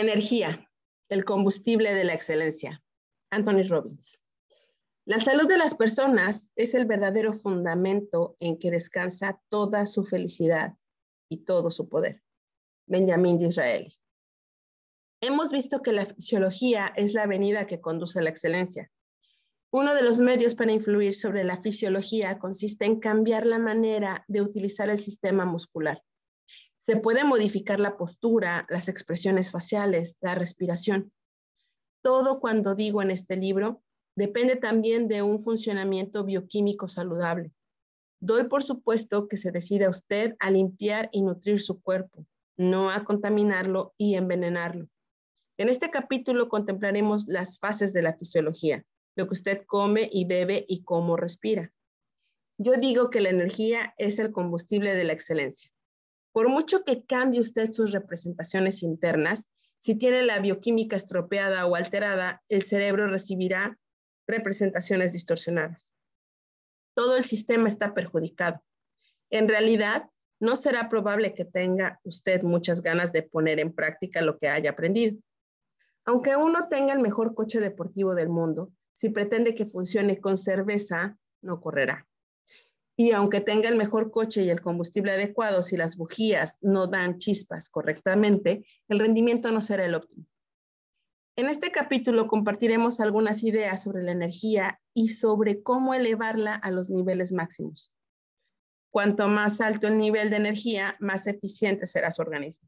Energía, el combustible de la excelencia. Anthony Robbins. La salud de las personas es el verdadero fundamento en que descansa toda su felicidad y todo su poder. Benjamín Disraeli. Hemos visto que la fisiología es la avenida que conduce a la excelencia. Uno de los medios para influir sobre la fisiología consiste en cambiar la manera de utilizar el sistema muscular. Se puede modificar la postura, las expresiones faciales, la respiración. Todo cuando digo en este libro depende también de un funcionamiento bioquímico saludable. Doy por supuesto que se decida usted a limpiar y nutrir su cuerpo, no a contaminarlo y envenenarlo. En este capítulo contemplaremos las fases de la fisiología, lo que usted come y bebe y cómo respira. Yo digo que la energía es el combustible de la excelencia. Por mucho que cambie usted sus representaciones internas, si tiene la bioquímica estropeada o alterada, el cerebro recibirá representaciones distorsionadas. Todo el sistema está perjudicado. En realidad, no será probable que tenga usted muchas ganas de poner en práctica lo que haya aprendido. Aunque uno tenga el mejor coche deportivo del mundo, si pretende que funcione con cerveza, no correrá. Y aunque tenga el mejor coche y el combustible adecuado, si las bujías no dan chispas correctamente, el rendimiento no será el óptimo. En este capítulo compartiremos algunas ideas sobre la energía y sobre cómo elevarla a los niveles máximos. Cuanto más alto el nivel de energía, más eficiente será su organismo.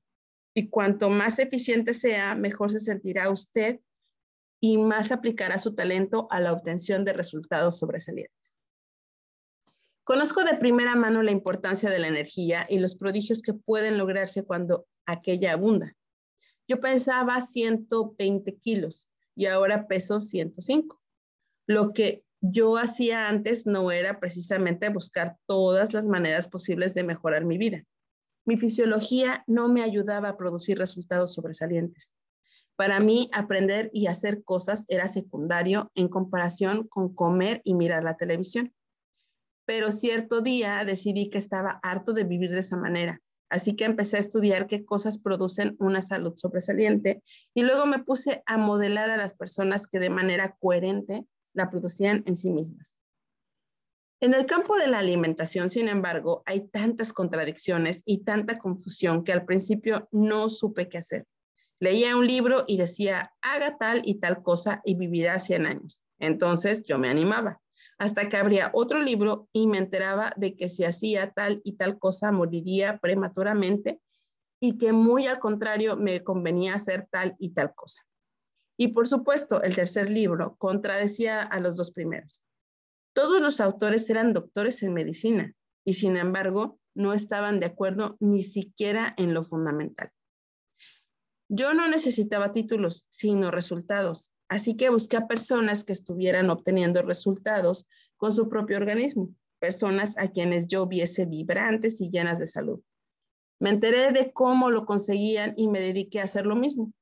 Y cuanto más eficiente sea, mejor se sentirá usted y más aplicará su talento a la obtención de resultados sobresalientes. Conozco de primera mano la importancia de la energía y los prodigios que pueden lograrse cuando aquella abunda. Yo pensaba 120 kilos y ahora peso 105. Lo que yo hacía antes no era precisamente buscar todas las maneras posibles de mejorar mi vida. Mi fisiología no me ayudaba a producir resultados sobresalientes. Para mí, aprender y hacer cosas era secundario en comparación con comer y mirar la televisión pero cierto día decidí que estaba harto de vivir de esa manera. Así que empecé a estudiar qué cosas producen una salud sobresaliente y luego me puse a modelar a las personas que de manera coherente la producían en sí mismas. En el campo de la alimentación, sin embargo, hay tantas contradicciones y tanta confusión que al principio no supe qué hacer. Leía un libro y decía, haga tal y tal cosa y vivirá 100 años. Entonces yo me animaba hasta que abría otro libro y me enteraba de que si hacía tal y tal cosa moriría prematuramente y que muy al contrario me convenía hacer tal y tal cosa. Y por supuesto, el tercer libro contradecía a los dos primeros. Todos los autores eran doctores en medicina y sin embargo no estaban de acuerdo ni siquiera en lo fundamental. Yo no necesitaba títulos, sino resultados, Así que busqué a personas que estuvieran obteniendo resultados con su propio organismo, personas a quienes yo viese vibrantes y llenas de salud. Me enteré de cómo lo conseguían y me dediqué a hacer lo mismo.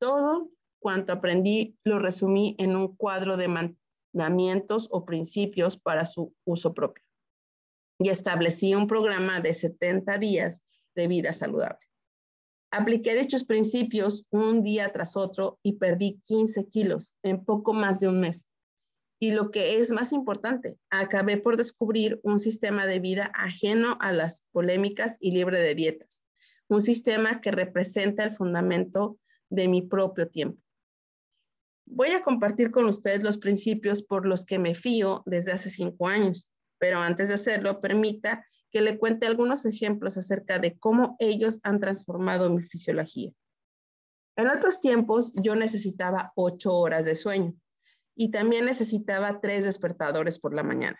Todo cuanto aprendí lo resumí en un cuadro de mandamientos o principios para su uso propio. Y establecí un programa de 70 días de vida saludable. Apliqué dichos principios un día tras otro y perdí 15 kilos en poco más de un mes. Y lo que es más importante, acabé por descubrir un sistema de vida ajeno a las polémicas y libre de dietas, un sistema que representa el fundamento de mi propio tiempo. Voy a compartir con ustedes los principios por los que me fío desde hace cinco años, pero antes de hacerlo, permita que le cuente algunos ejemplos acerca de cómo ellos han transformado mi fisiología. En otros tiempos yo necesitaba ocho horas de sueño y también necesitaba tres despertadores por la mañana.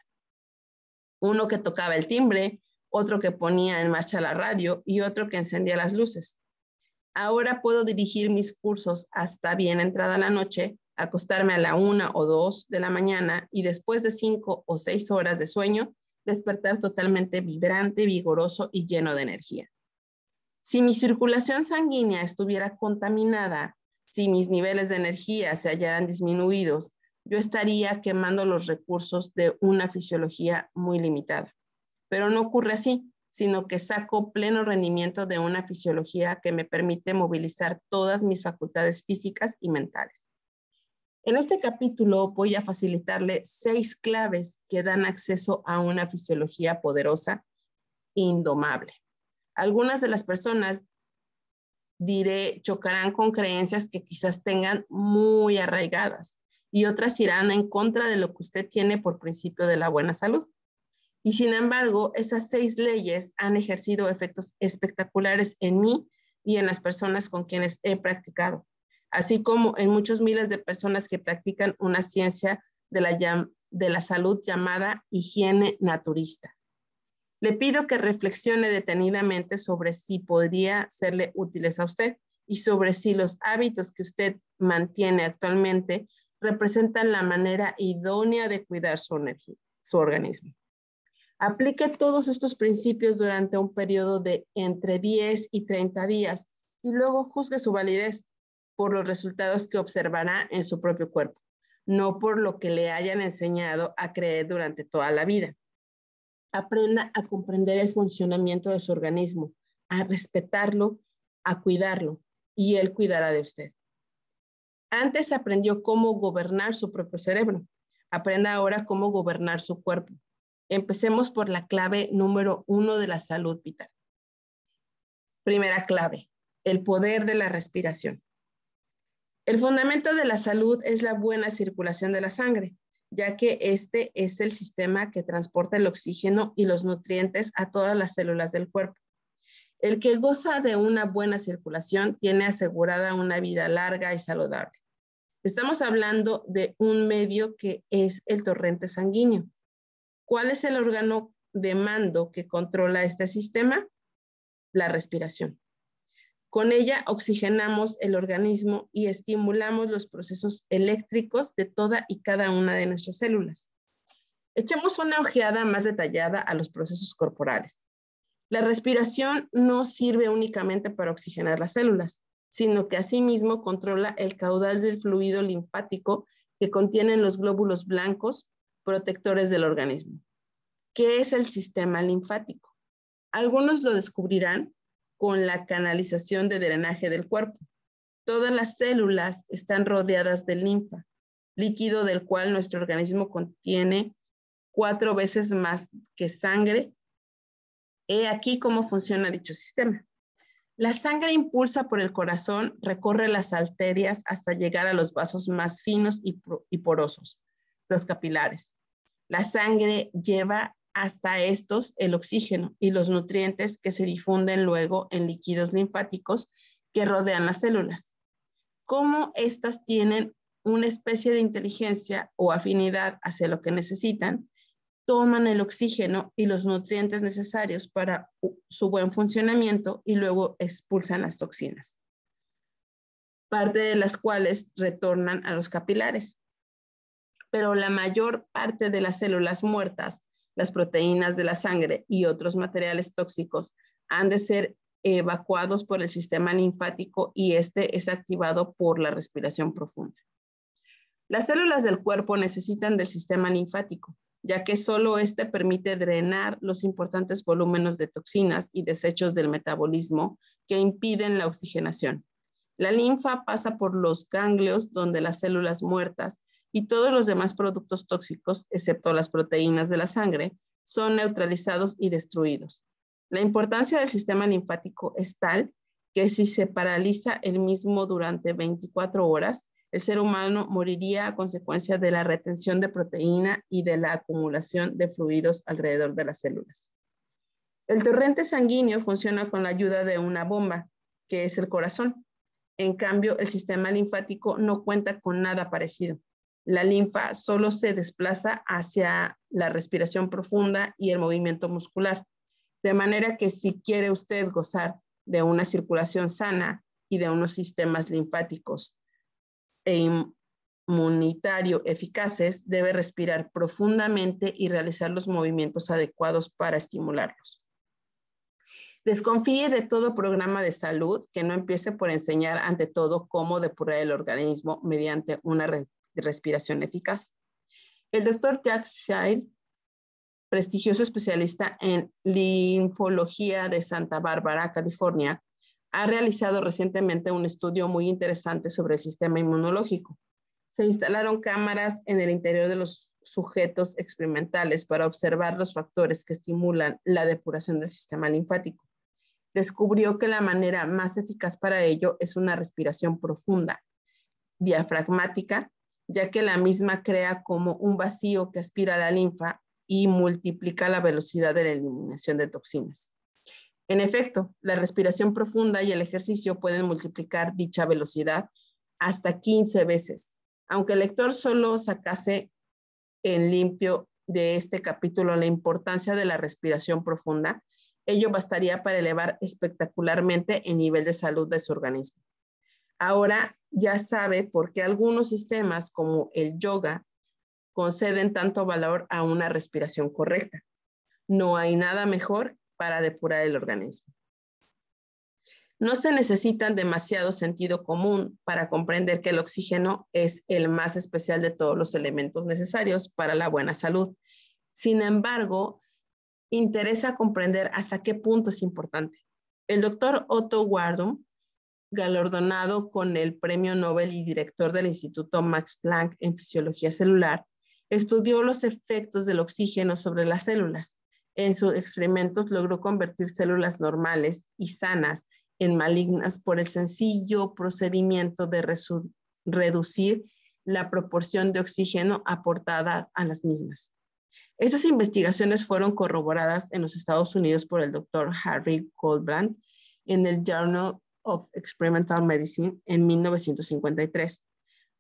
Uno que tocaba el timbre, otro que ponía en marcha la radio y otro que encendía las luces. Ahora puedo dirigir mis cursos hasta bien entrada la noche, acostarme a la una o dos de la mañana y después de cinco o seis horas de sueño, despertar totalmente vibrante, vigoroso y lleno de energía. Si mi circulación sanguínea estuviera contaminada, si mis niveles de energía se hallaran disminuidos, yo estaría quemando los recursos de una fisiología muy limitada. Pero no ocurre así. sino que saco pleno rendimiento de una fisiología que me permite movilizar todas mis facultades físicas y mentales. En este capítulo voy a facilitarle seis claves que dan acceso a una fisiología poderosa, indomable. Algunas de las personas, diré, chocarán con creencias que quizás tengan muy arraigadas y otras irán en contra de lo que usted tiene por principio de la buena salud. Y sin embargo, esas seis leyes han ejercido efectos espectaculares en mí y en las personas con quienes he practicado, así como en muchos miles de personas que practican una ciencia de la, de la salud llamada higiene naturista. Le pido que reflexione detenidamente sobre si podría serle útiles a usted y sobre si los hábitos que usted mantiene actualmente representan la manera idónea de cuidar su, energía, su organismo. Aplique todos estos principios durante un periodo de entre 10 y 30 días y luego juzgue su validez por los resultados que observará en su propio cuerpo, no por lo que le hayan enseñado a creer durante toda la vida. Aprenda a comprender el funcionamiento de su organismo, a respetarlo, a cuidarlo y él cuidará de usted. Antes aprendió cómo gobernar su propio cerebro. Aprenda ahora cómo gobernar su cuerpo. Empecemos por la clave número uno de la salud vital. Primera clave, el poder de la respiración. El fundamento de la salud es la buena circulación de la sangre, ya que este es el sistema que transporta el oxígeno y los nutrientes a todas las células del cuerpo. El que goza de una buena circulación tiene asegurada una vida larga y saludable. Estamos hablando de un medio que es el torrente sanguíneo. ¿Cuál es el órgano de mando que controla este sistema? La respiración. Con ella oxigenamos el organismo y estimulamos los procesos eléctricos de toda y cada una de nuestras células. Echemos una ojeada más detallada a los procesos corporales. La respiración no sirve únicamente para oxigenar las células, sino que asimismo controla el caudal del fluido linfático que contienen los glóbulos blancos protectores del organismo. ¿Qué es el sistema linfático? Algunos lo descubrirán con la canalización de drenaje del cuerpo. Todas las células están rodeadas de linfa, líquido del cual nuestro organismo contiene cuatro veces más que sangre. He aquí cómo funciona dicho sistema. La sangre impulsa por el corazón, recorre las arterias hasta llegar a los vasos más finos y, porosos, los capilares. La sangre lleva hasta estos el oxígeno y los nutrientes que se difunden luego en líquidos linfáticos que rodean las células. Como estas tienen una especie de inteligencia o afinidad hacia lo que necesitan, toman el oxígeno y los nutrientes necesarios para su buen funcionamiento y luego expulsan las toxinas, parte de las cuales retornan a los capilares. Pero la mayor parte de las células muertas, las proteínas de la sangre y otros materiales tóxicos han de ser evacuados por el sistema linfático y este es activado por la respiración profunda. Las células del cuerpo necesitan del sistema linfático, ya que solo este permite drenar los importantes volúmenes de toxinas y desechos del metabolismo que impiden la oxigenación. La linfa pasa por los ganglios donde las células muertas y todos los demás productos tóxicos, excepto las proteínas de la sangre, son neutralizados y destruidos. La importancia del sistema linfático es tal que si se paraliza el mismo durante 24 horas, el ser humano moriría a consecuencia de la retención de proteína y de la acumulación de fluidos alrededor de las células. El torrente sanguíneo funciona con la ayuda de una bomba, que es el corazón. En cambio, el sistema linfático no cuenta con nada parecido. La linfa solo se desplaza hacia la respiración profunda y el movimiento muscular. De manera que si quiere usted gozar de una circulación sana y de unos sistemas linfáticos e inmunitario eficaces, debe respirar profundamente y realizar los movimientos adecuados para estimularlos. Desconfíe de todo programa de salud que no empiece por enseñar ante todo cómo depurar el organismo mediante una respiración eficaz. El doctor Jack Child prestigioso especialista en linfología de Santa Bárbara, California, ha realizado recientemente un estudio muy interesante sobre el sistema inmunológico. Se instalaron cámaras en el interior de los sujetos experimentales para observar los factores que estimulan la depuración del sistema linfático. Descubrió que la manera más eficaz para ello es una respiración profunda, diafragmática, ya que la misma crea como un vacío que aspira la linfa y multiplica la velocidad de la eliminación de toxinas. En efecto, la respiración profunda y el ejercicio pueden multiplicar dicha velocidad hasta 15 veces. Aunque el lector solo sacase en limpio de este capítulo la importancia de la respiración profunda, ello bastaría para elevar espectacularmente el nivel de salud de su organismo. Ahora ya sabe por qué algunos sistemas como el yoga conceden tanto valor a una respiración correcta. No hay nada mejor para depurar el organismo. No se necesitan demasiado sentido común para comprender que el oxígeno es el más especial de todos los elementos necesarios para la buena salud. Sin embargo, interesa comprender hasta qué punto es importante. El doctor Otto Wardum, galardonado con el Premio Nobel y director del Instituto Max Planck en Fisiología Celular, estudió los efectos del oxígeno sobre las células en sus experimentos logró convertir células normales y sanas en malignas por el sencillo procedimiento de reducir la proporción de oxígeno aportada a las mismas. Estas investigaciones fueron corroboradas en los Estados Unidos por el doctor Harry Goldbrand en el Journal of Experimental Medicine en 1953.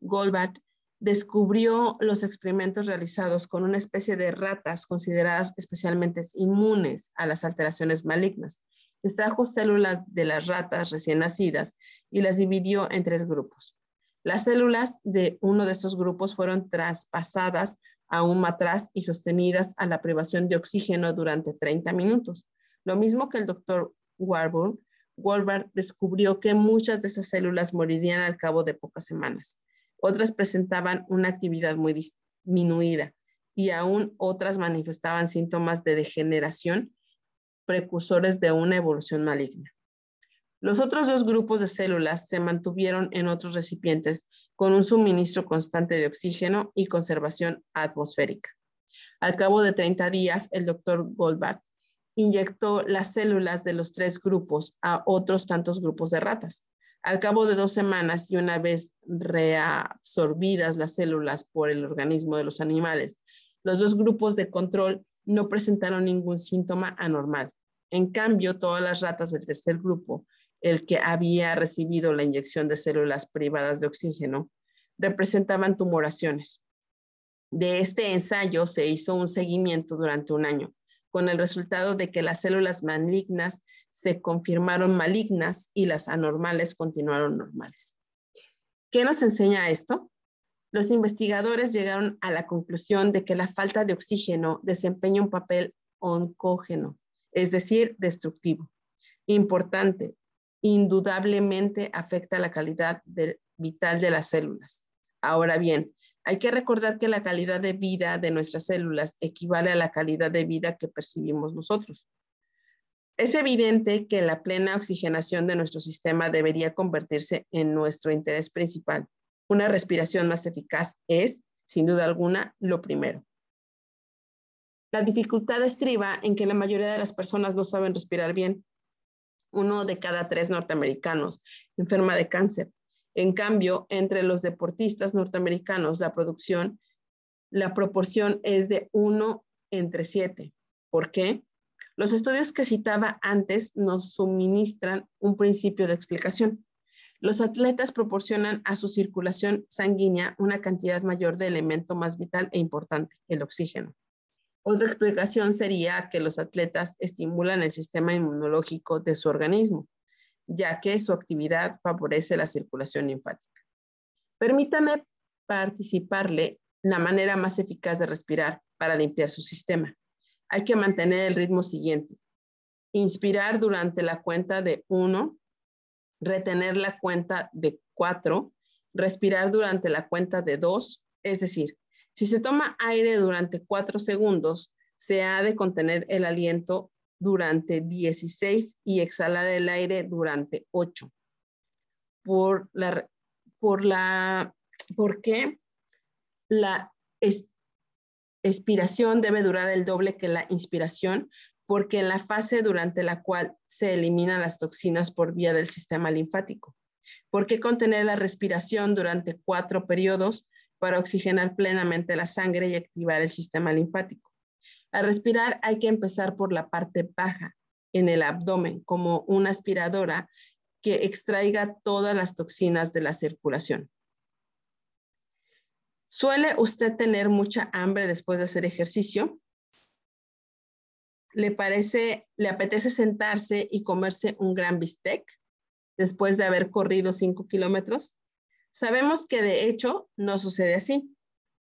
Goldbrand descubrió los experimentos realizados con una especie de ratas consideradas especialmente inmunes a las alteraciones malignas. Extrajo células de las ratas recién nacidas y las dividió en tres grupos. Las células de uno de estos grupos fueron traspasadas a un matraz y sostenidas a la privación de oxígeno durante 30 minutos. Lo mismo que el doctor Warburg, Wolbert descubrió que muchas de esas células morirían al cabo de pocas semanas. Otras presentaban una actividad muy disminuida y aún otras manifestaban síntomas de degeneración precursores de una evolución maligna. Los otros dos grupos de células se mantuvieron en otros recipientes con un suministro constante de oxígeno y conservación atmosférica. Al cabo de 30 días, el doctor Goldbach inyectó las células de los tres grupos a otros tantos grupos de ratas. Al cabo de dos semanas y una vez reabsorbidas las células por el organismo de los animales, los dos grupos de control no presentaron ningún síntoma anormal. En cambio, todas las ratas del tercer grupo, el que había recibido la inyección de células privadas de oxígeno, representaban tumoraciones. De este ensayo se hizo un seguimiento durante un año, con el resultado de que las células malignas se confirmaron malignas y las anormales continuaron normales. ¿Qué nos enseña esto? Los investigadores llegaron a la conclusión de que la falta de oxígeno desempeña un papel oncógeno, es decir, destructivo. Importante, indudablemente afecta la calidad vital de las células. Ahora bien, hay que recordar que la calidad de vida de nuestras células equivale a la calidad de vida que percibimos nosotros. Es evidente que la plena oxigenación de nuestro sistema debería convertirse en nuestro interés principal. Una respiración más eficaz es, sin duda alguna, lo primero. La dificultad estriba en que la mayoría de las personas no saben respirar bien. Uno de cada tres norteamericanos enferma de cáncer. En cambio, entre los deportistas norteamericanos, la producción, la proporción es de uno entre siete. ¿Por qué? Los estudios que citaba antes nos suministran un principio de explicación. Los atletas proporcionan a su circulación sanguínea una cantidad mayor de elemento más vital e importante, el oxígeno. Otra explicación sería que los atletas estimulan el sistema inmunológico de su organismo, ya que su actividad favorece la circulación linfática. Permítame participarle la manera más eficaz de respirar para limpiar su sistema hay que mantener el ritmo siguiente. Inspirar durante la cuenta de uno, retener la cuenta de cuatro, respirar durante la cuenta de dos, es decir, si se toma aire durante cuatro segundos, se ha de contener el aliento durante 16 y exhalar el aire durante 8. Por la, por la, ¿por qué? La expiración debe durar el doble que la inspiración, porque en la fase durante la cual se eliminan las toxinas por vía del sistema linfático. ¿Por qué contener la respiración durante cuatro periodos para oxigenar plenamente la sangre y activar el sistema linfático? Al respirar hay que empezar por la parte baja, en el abdomen, como una aspiradora que extraiga todas las toxinas de la circulación. ¿Suele usted tener mucha hambre después de hacer ejercicio? ¿Le parece, le apetece sentarse y comerse un gran bistec después de haber corrido cinco kilómetros? Sabemos que de hecho no sucede así.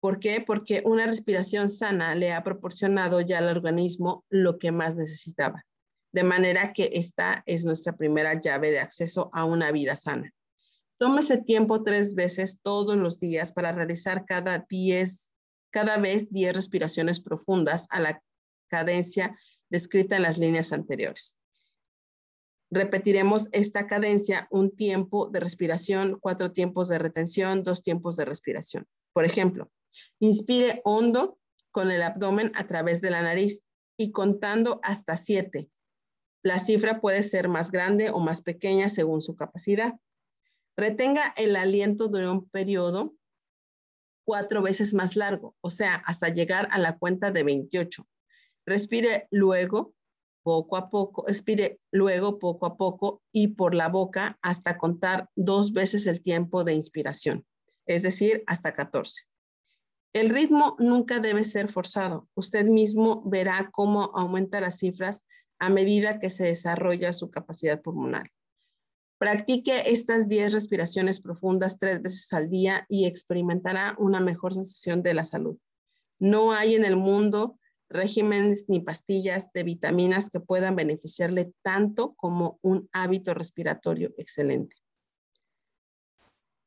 ¿Por qué? Porque una respiración sana le ha proporcionado ya al organismo lo que más necesitaba. De manera que esta es nuestra primera llave de acceso a una vida sana. Tómese tiempo tres veces todos los días para realizar cada, cada vez 10 respiraciones profundas a la cadencia descrita en las líneas anteriores. Repetiremos esta cadencia un tiempo de respiración, cuatro tiempos de retención, dos tiempos de respiración. Por ejemplo, inspire hondo con el abdomen a través de la nariz y contando hasta siete. La cifra puede ser más grande o más pequeña según su capacidad. Retenga el aliento durante un periodo cuatro veces más largo, o sea, hasta llegar a la cuenta de 28. Respire luego, poco a poco, expire luego, poco a poco y por la boca hasta contar dos veces el tiempo de inspiración, es decir, hasta 14. El ritmo nunca debe ser forzado. Usted mismo verá cómo aumenta las cifras a medida que se desarrolla su capacidad pulmonar. Practique estas 10 respiraciones profundas tres veces al día y experimentará una mejor sensación de la salud. No hay en el mundo regímenes ni pastillas de vitaminas que puedan beneficiarle tanto como un hábito respiratorio excelente.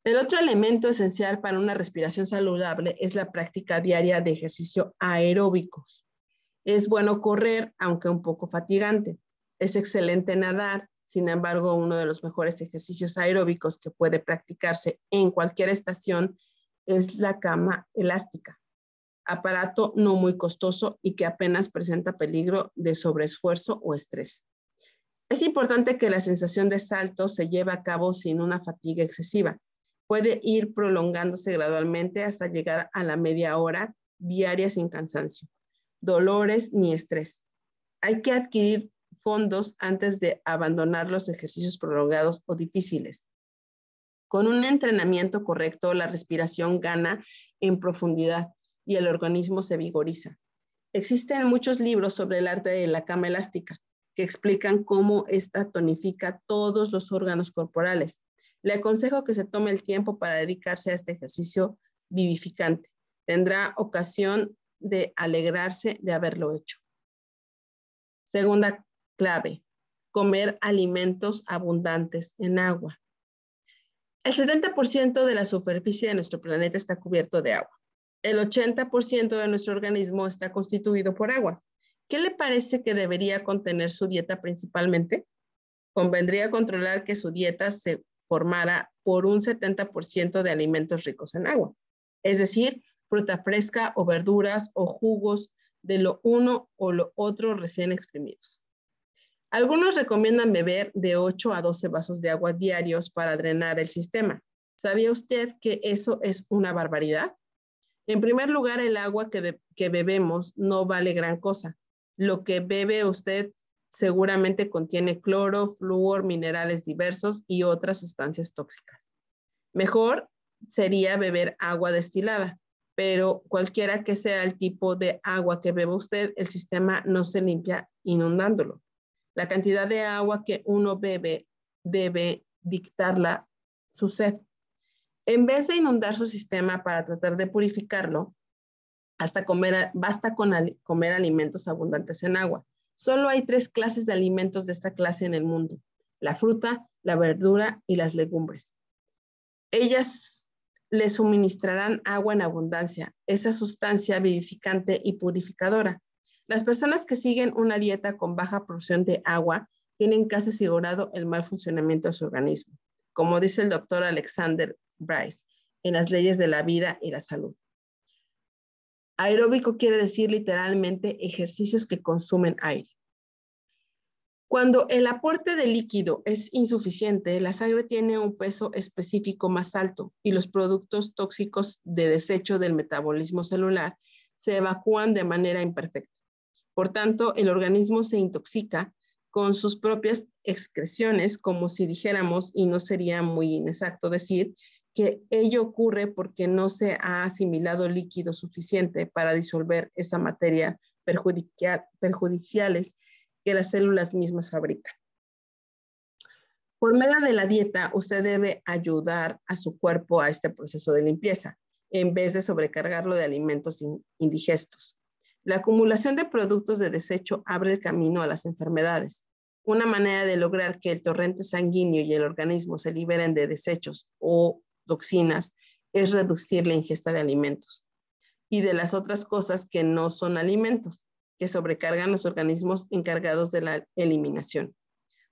El otro elemento esencial para una respiración saludable es la práctica diaria de ejercicio aeróbicos. Es bueno correr, aunque un poco fatigante. Es excelente nadar, sin embargo, uno de los mejores ejercicios aeróbicos que puede practicarse en cualquier estación es la cama elástica aparato no muy costoso y que apenas presenta peligro de sobreesfuerzo o estrés. Es importante que la sensación de salto se lleve a cabo sin una fatiga excesiva. Puede ir prolongándose gradualmente hasta llegar a la media hora diaria sin cansancio, dolores ni estrés. Hay que adquirir fondos antes de abandonar los ejercicios prolongados o difíciles. Con un entrenamiento correcto, la respiración gana en profundidad y el organismo se vigoriza. Existen muchos libros sobre el arte de la cama elástica que explican cómo esta tonifica todos los órganos corporales. Le aconsejo que se tome el tiempo para dedicarse a este ejercicio vivificante. Tendrá ocasión de alegrarse de haberlo hecho. Segunda clave, comer alimentos abundantes en agua. El 70% de la superficie de nuestro planeta está cubierto de agua el 80% de nuestro organismo está constituido por agua. ¿Qué le parece que debería contener su dieta principalmente? Convendría controlar que su dieta se formara por un 70% de alimentos ricos en agua, es decir, fruta fresca o verduras o jugos de lo uno o lo otro recién exprimidos. Algunos recomiendan beber de 8 a 12 vasos de agua diarios para drenar el sistema. ¿Sabía usted que eso es una barbaridad? En primer lugar, el agua que, bebemos no vale gran cosa. Lo que bebe usted seguramente contiene cloro, flúor, minerales diversos y otras sustancias tóxicas. Mejor sería beber agua destilada, pero cualquiera que sea el tipo de agua que beba usted, el sistema no se limpia inundándolo. La cantidad de agua que uno bebe debe dictarla su sed. En vez de inundar su sistema para tratar de purificarlo, basta con comer alimentos abundantes en agua. Solo hay tres clases de alimentos de esta clase en el mundo, la fruta, la verdura y las legumbres. Ellas le suministrarán agua en abundancia, esa sustancia vivificante y purificadora. Las personas que siguen una dieta con baja porción de agua tienen casi asegurado el mal funcionamiento de su organismo, como dice el doctor Alexander Bryce en las leyes de la vida y la salud. Aeróbico quiere decir literalmente ejercicios que consumen aire. Cuando el aporte de líquido es insuficiente, la sangre tiene un peso específico más alto y los productos tóxicos de desecho del metabolismo celular se evacúan de manera imperfecta. Por tanto, el organismo se intoxica con sus propias excreciones, como si dijéramos, y no sería muy inexacto decir, que ello ocurre porque no se ha asimilado líquido suficiente para disolver esa materia perjudiciales que las células mismas fabrican. Por medio de la dieta, usted debe ayudar a su cuerpo a este proceso de limpieza, en vez de sobrecargarlo de alimentos indigestos. La acumulación de productos de desecho abre el camino a las enfermedades. Una manera de lograr que el torrente sanguíneo y el organismo se liberen de desechos o toxinas es reducir la ingesta de alimentos y de las otras cosas que no son alimentos, que sobrecargan los organismos encargados de la eliminación.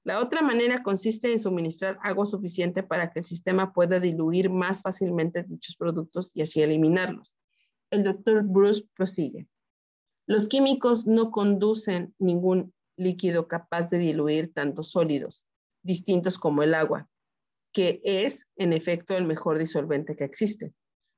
La otra manera consiste en suministrar agua suficiente para que el sistema pueda diluir más fácilmente dichos productos y así eliminarlos. El doctor Bruce prosigue. Los químicos no conducen ningún líquido capaz de diluir tantos sólidos, distintos como el agua, que es en efecto el mejor disolvente que existe.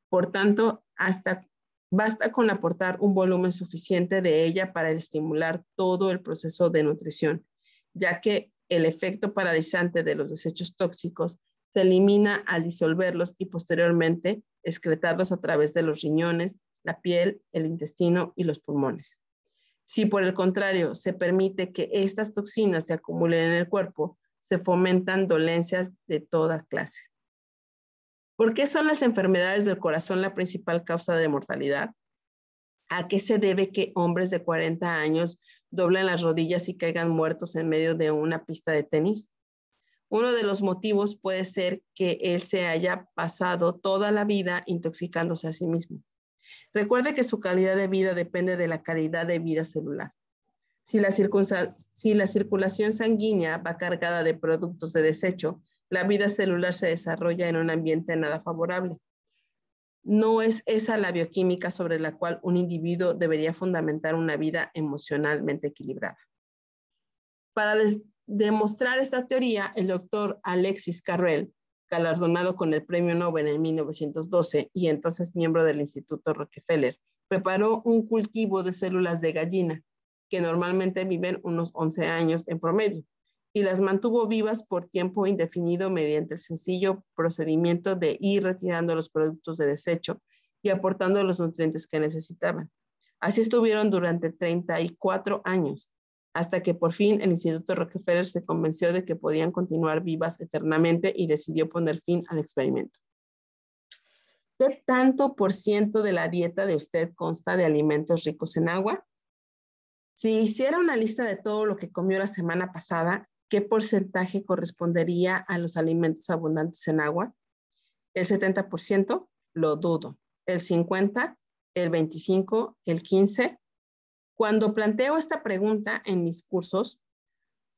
Por tanto, hasta basta con aportar un volumen suficiente de ella para estimular todo el proceso de nutrición, ya que el efecto paralizante de los desechos tóxicos se elimina al disolverlos y posteriormente excretarlos a través de los riñones, la piel, el intestino y los pulmones. Si por el contrario se permite que estas toxinas se acumulen en el cuerpo, se fomentan dolencias de toda clase. ¿Por qué son las enfermedades del corazón la principal causa de mortalidad? ¿A qué se debe que hombres de 40 años doblen las rodillas y caigan muertos en medio de una pista de tenis? Uno de los motivos puede ser que él se haya pasado toda la vida intoxicándose a sí mismo. Recuerde que su calidad de vida depende de la calidad de vida celular. Si la, circulación sanguínea va cargada de productos de desecho, la vida celular se desarrolla en un ambiente nada favorable. No es esa la bioquímica sobre la cual un individuo debería fundamentar una vida emocionalmente equilibrada. Para demostrar esta teoría, el doctor Alexis Carrel, galardonado con el Premio Nobel en 1912 y entonces miembro del Instituto Rockefeller, preparó un cultivo de células de gallina que normalmente viven unos 11 años en promedio, y las mantuvo vivas por tiempo indefinido mediante el sencillo procedimiento de ir retirando los productos de desecho y aportando los nutrientes que necesitaban. Así estuvieron durante 34 años, hasta que por fin el Instituto Rockefeller se convenció de que podían continuar vivas eternamente y decidió poner fin al experimento. ¿Qué tanto por ciento de la dieta de usted consta de alimentos ricos en agua? Si hiciera una lista de todo lo que comió la semana pasada, ¿qué porcentaje correspondería a los alimentos abundantes en agua? ¿El 70%? Lo dudo. ¿El 50%? ¿El 25%? ¿El 15%? Cuando planteo esta pregunta en mis cursos,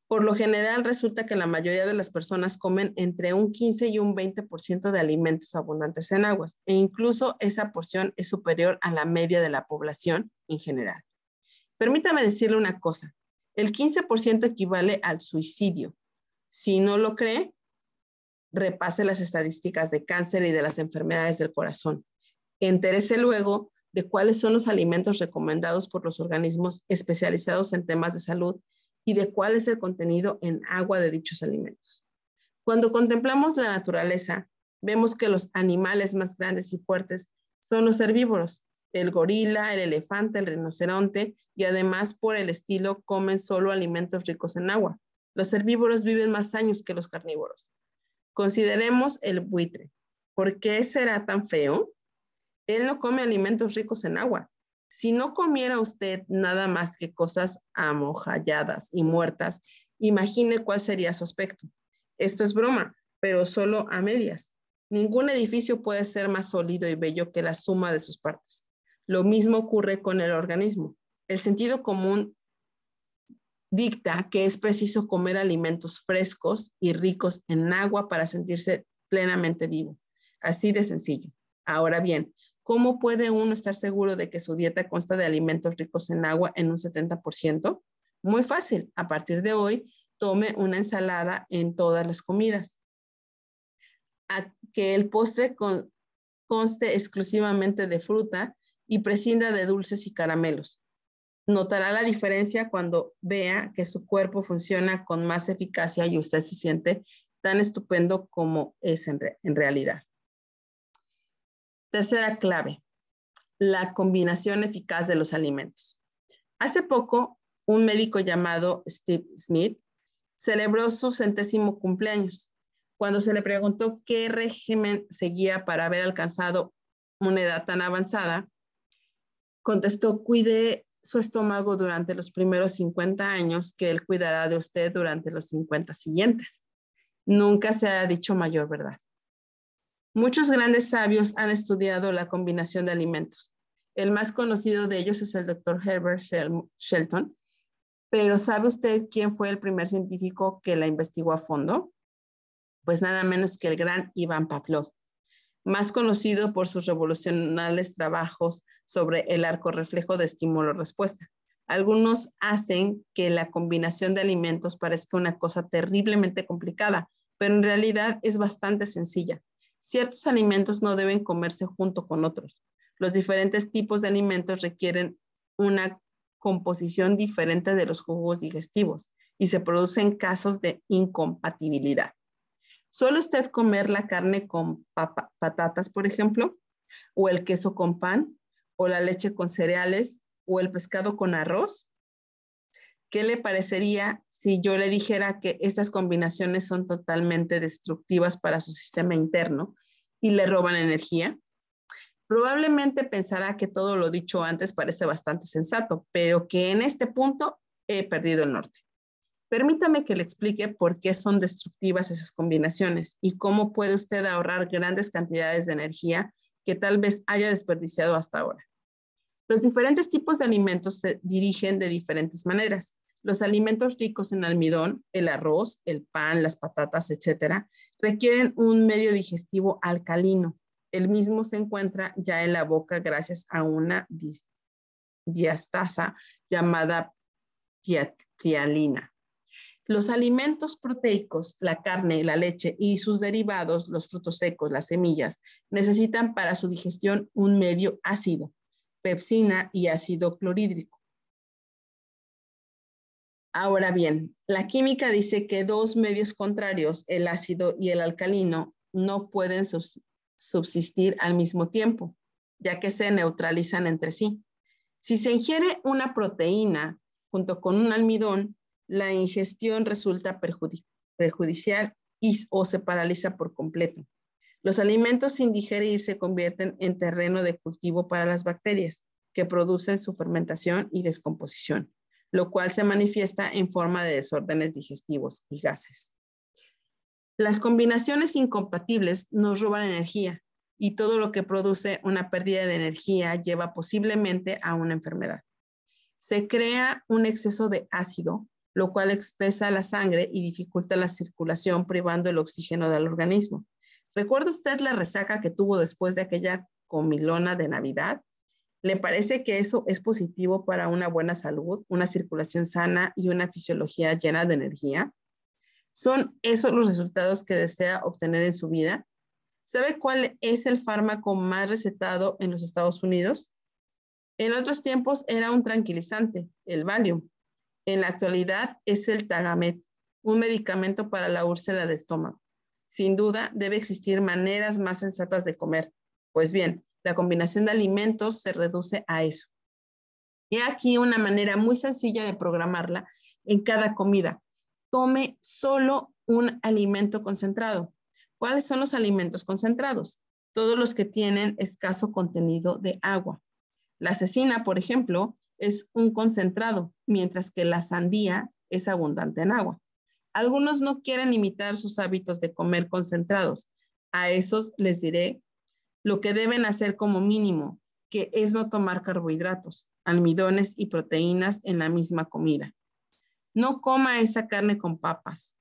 por lo general resulta que la mayoría de las personas comen entre un 15 y un 20% de alimentos abundantes en aguas e incluso esa porción es superior a la media de la población en general. Permítame decirle una cosa, el 15% equivale al suicidio. Si no lo cree, repase las estadísticas de cáncer y de las enfermedades del corazón. Entérese luego de cuáles son los alimentos recomendados por los organismos especializados en temas de salud y de cuál es el contenido en agua de dichos alimentos. Cuando contemplamos la naturaleza, vemos que los animales más grandes y fuertes son los herbívoros, el gorila, el elefante, el rinoceronte y además por el estilo comen solo alimentos ricos en agua. Los herbívoros viven más años que los carnívoros. Consideremos el buitre. ¿Por qué será tan feo? Él no come alimentos ricos en agua. Si no comiera usted nada más que cosas amojalladas y muertas, imagine cuál sería su aspecto. Esto es broma, pero solo a medias. Ningún edificio puede ser más sólido y bello que la suma de sus partes. Lo mismo ocurre con el organismo. El sentido común dicta que es preciso comer alimentos frescos y ricos en agua para sentirse plenamente vivo. Así de sencillo. Ahora bien, ¿cómo puede uno estar seguro de que su dieta consta de alimentos ricos en agua en un 70%? Muy fácil. A partir de hoy, tome una ensalada en todas las comidas. A que el postre conste exclusivamente de fruta y prescinda de dulces y caramelos. Notará la diferencia cuando vea que su cuerpo funciona con más eficacia y usted se siente tan estupendo como es en, en realidad. Tercera clave, la combinación eficaz de los alimentos. Hace poco, un médico llamado Steve Smith celebró su centésimo cumpleaños. Cuando se le preguntó qué régimen seguía para haber alcanzado una edad tan avanzada, contestó, cuide su estómago durante los primeros 50 años que él cuidará de usted durante los 50 siguientes. Nunca se ha dicho mayor verdad. Muchos grandes sabios han estudiado la combinación de alimentos. El más conocido de ellos es el doctor Herbert Shelton. Pero ¿sabe usted quién fue el primer científico que la investigó a fondo? Pues nada menos que el gran Iván Pavlov, más conocido por sus revolucionarios trabajos sobre el arco reflejo de estímulo-respuesta. Algunos hacen que la combinación de alimentos parezca una cosa terriblemente complicada, pero en realidad es bastante sencilla. Ciertos alimentos no deben comerse junto con otros. Los diferentes tipos de alimentos requieren una composición diferente de los jugos digestivos y se producen casos de incompatibilidad. ¿Suele usted comer la carne con patatas, por ejemplo? ¿O el queso con pan? ¿O la leche con cereales? ¿O el pescado con arroz? ¿Qué le parecería si yo le dijera que estas combinaciones son totalmente destructivas para su sistema interno y le roban energía? Probablemente pensará que todo lo dicho antes parece bastante sensato, pero que en este punto he perdido el norte. Permítame que le explique por qué son destructivas esas combinaciones y cómo puede usted ahorrar grandes cantidades de energía que tal vez haya desperdiciado hasta ahora. Los diferentes tipos de alimentos se dirigen de diferentes maneras. Los alimentos ricos en almidón, el arroz, el pan, las patatas, etcétera, requieren un medio digestivo alcalino. El mismo se encuentra ya en la boca gracias a una diastasa llamada pialina. Los alimentos proteicos, la carne, la leche y sus derivados, los frutos secos, las semillas, necesitan para su digestión un medio ácido, pepsina y ácido clorhídrico. Ahora bien, la química dice que dos medios contrarios, el ácido y el alcalino, no pueden subsistir al mismo tiempo, ya que se neutralizan entre sí. Si se ingiere una proteína junto con un almidón, la ingestión resulta perjudicial y, o se paraliza por completo. Los alimentos sin digerir se convierten en terreno de cultivo para las bacterias que producen su fermentación y descomposición, lo cual se manifiesta en forma de desórdenes digestivos y gases. Las combinaciones incompatibles nos roban energía y todo lo que produce una pérdida de energía lleva posiblemente a una enfermedad. Se crea un exceso de ácido lo cual espesa la sangre y dificulta la circulación, privando el oxígeno del organismo. ¿Recuerda usted la resaca que tuvo después de aquella comilona de Navidad? ¿Le parece que eso es positivo para una buena salud, una circulación sana y una fisiología llena de energía? ¿Son esos los resultados que desea obtener en su vida? ¿Sabe cuál es el fármaco más recetado en los Estados Unidos? En otros tiempos era un tranquilizante, el Valium. En la actualidad es el Tagamet, un medicamento para la úlcera de estómago. Sin duda, debe existir maneras más sensatas de comer. Pues bien, la combinación de alimentos se reduce a eso. Y aquí una manera muy sencilla de programarla en cada comida. Tome solo un alimento concentrado. ¿Cuáles son los alimentos concentrados? Todos los que tienen escaso contenido de agua. La cecina, por ejemplo, es un concentrado, mientras que la sandía es abundante en agua. Algunos no quieren imitar sus hábitos de comer concentrados. A esos les diré lo que deben hacer como mínimo, que es no tomar carbohidratos. almidones y proteínas en la misma comida. No coma esa carne con papas.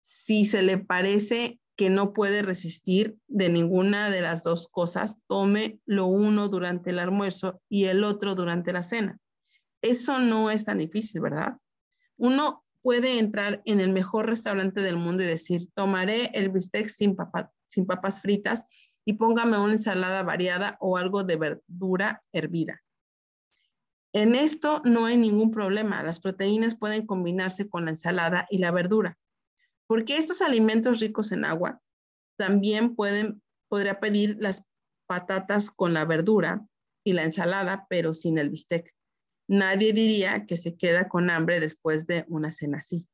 Si se le parece que no puede resistir de ninguna de las dos cosas, tome lo uno durante el almuerzo y el otro durante la cena. Eso no es tan difícil, ¿verdad? Uno puede entrar en el mejor restaurante del mundo y decir, tomaré el bistec sin, sin papas fritas y póngame una ensalada variada o algo de verdura hervida. En esto no hay ningún problema. Las proteínas pueden combinarse con la ensalada y la verdura. Porque estos alimentos ricos en agua también pueden, podría pedir las patatas con la verdura y la ensalada, pero sin el bistec. Nadie diría que se queda con hambre después de una cena así.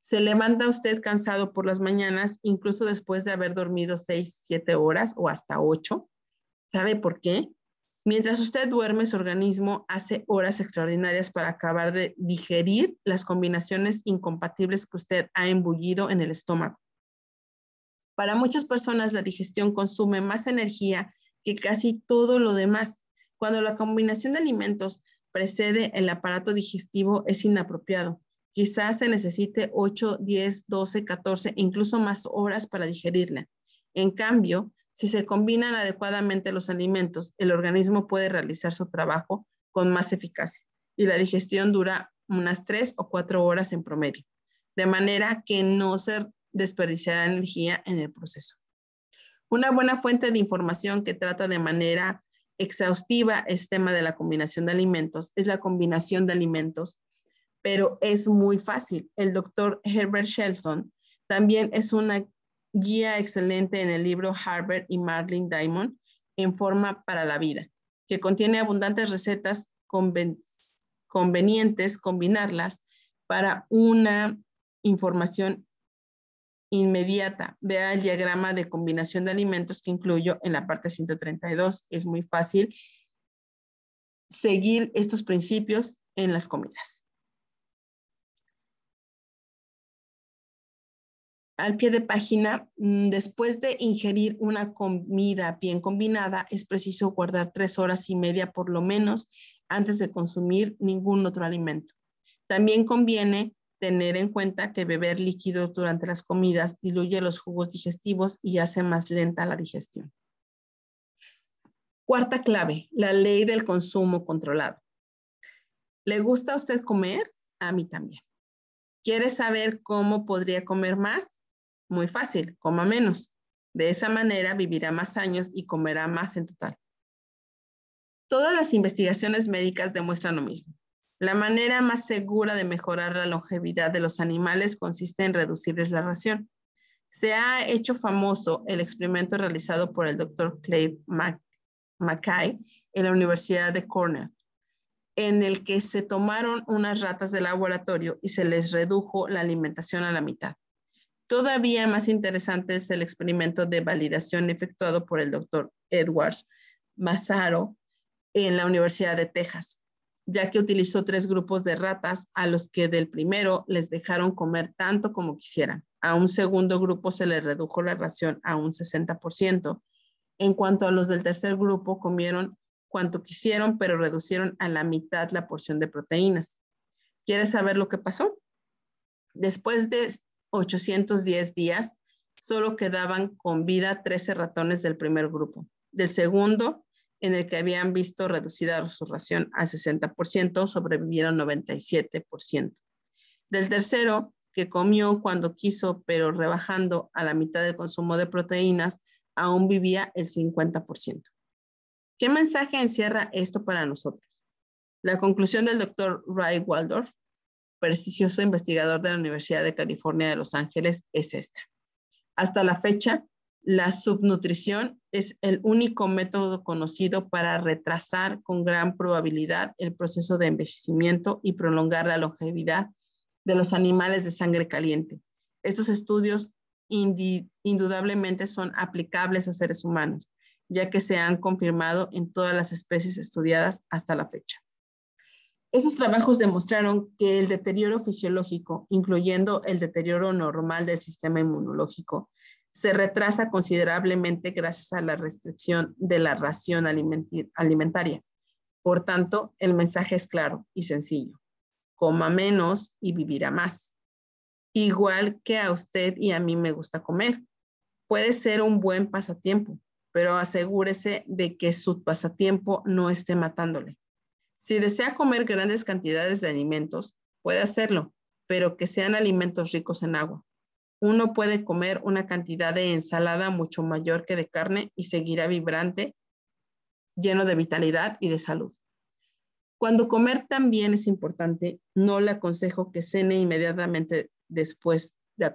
Se levanta usted cansado por las mañanas, incluso después de haber dormido seis, siete horas o hasta ocho. ¿Sabe por qué? Mientras usted duerme, su organismo hace horas extraordinarias para acabar de digerir las combinaciones incompatibles que usted ha embullido en el estómago. Para muchas personas, la digestión consume más energía que casi todo lo demás. Cuando la combinación de alimentos precede el aparato digestivo, es inapropiado. Quizás se necesite 8, 10, 12, 14, incluso más horas para digerirla. En cambio, si se combinan adecuadamente los alimentos, el organismo puede realizar su trabajo con más eficacia y la digestión dura unas tres o cuatro horas en promedio, de manera que no se desperdiciará energía en el proceso. Una buena fuente de información que trata de manera exhaustiva este tema de la combinación de alimentos es la combinación de alimentos, pero es muy fácil. El doctor Herbert Shelton también es una guía excelente en el libro Harvard y Marlene Diamond en forma para la vida, que contiene abundantes recetas convenientes combinarlas para una información inmediata. Vea el diagrama de combinación de alimentos que incluyo en la parte 132. Es muy fácil seguir estos principios en las comidas. Al pie de página, mm, después de ingerir una comida bien combinada, es preciso guardar tres horas y media por lo menos antes de consumir ningún otro alimento. También conviene tener en cuenta que beber líquidos durante las comidas diluye los jugos digestivos y hace más lenta la digestión. Cuarta clave, la ley del consumo controlado. ¿Le gusta a usted comer? A mí también. ¿Quiere saber cómo podría comer más? Muy fácil, coma menos. De esa manera vivirá más años y comerá más en total. Todas las investigaciones médicas demuestran lo mismo. La manera más segura de mejorar la longevidad de los animales consiste en reducirles la ración. Se ha hecho famoso el experimento realizado por el doctor Clay Mackay en la Universidad de Cornell, en el que se tomaron unas ratas de laboratorio y se les redujo la alimentación a la mitad. Todavía más interesante es el experimento de validación efectuado por el doctor Edwards Massaro en la Universidad de Texas, ya que utilizó tres grupos de ratas a los que del primero les dejaron comer tanto como quisieran. A un segundo grupo se le redujo la ración a un 60%. En cuanto a los del tercer grupo, comieron cuanto quisieron, pero reducieron a la mitad la porción de proteínas. ¿Quieres saber lo que pasó? Después de 810 días, solo quedaban con vida 13 ratones del primer grupo. Del segundo, en el que habían visto reducida su ración a 60%, sobrevivieron 97%. Del tercero, que comió cuando quiso, pero rebajando a la mitad del consumo de proteínas, aún vivía el 50%. ¿Qué mensaje encierra esto para nosotros? La conclusión del doctor Ray Waldorf prestigioso investigador de la Universidad de California de Los Ángeles es esta. Hasta la fecha, la subnutrición es el único método conocido para retrasar con gran probabilidad el proceso de envejecimiento y prolongar la longevidad de los animales de sangre caliente. Estos estudios indudablemente son aplicables a seres humanos, ya que se han confirmado en todas las especies estudiadas hasta la fecha. Esos trabajos demostraron que el deterioro fisiológico, incluyendo el deterioro normal del sistema inmunológico, se retrasa considerablemente gracias a la restricción de la ración alimentaria. Por tanto, el mensaje es claro y sencillo. Coma menos y vivirá más. Igual que a usted y a mí me gusta comer. Puede ser un buen pasatiempo, pero asegúrese de que su pasatiempo no esté matándole. Si desea comer grandes cantidades de alimentos, puede hacerlo, pero que sean alimentos ricos en agua. Uno puede comer una cantidad de ensalada mucho mayor que de carne y seguirá vibrante, lleno de vitalidad y de salud. Cuando comer también es importante, no le aconsejo que cene inmediatamente después de,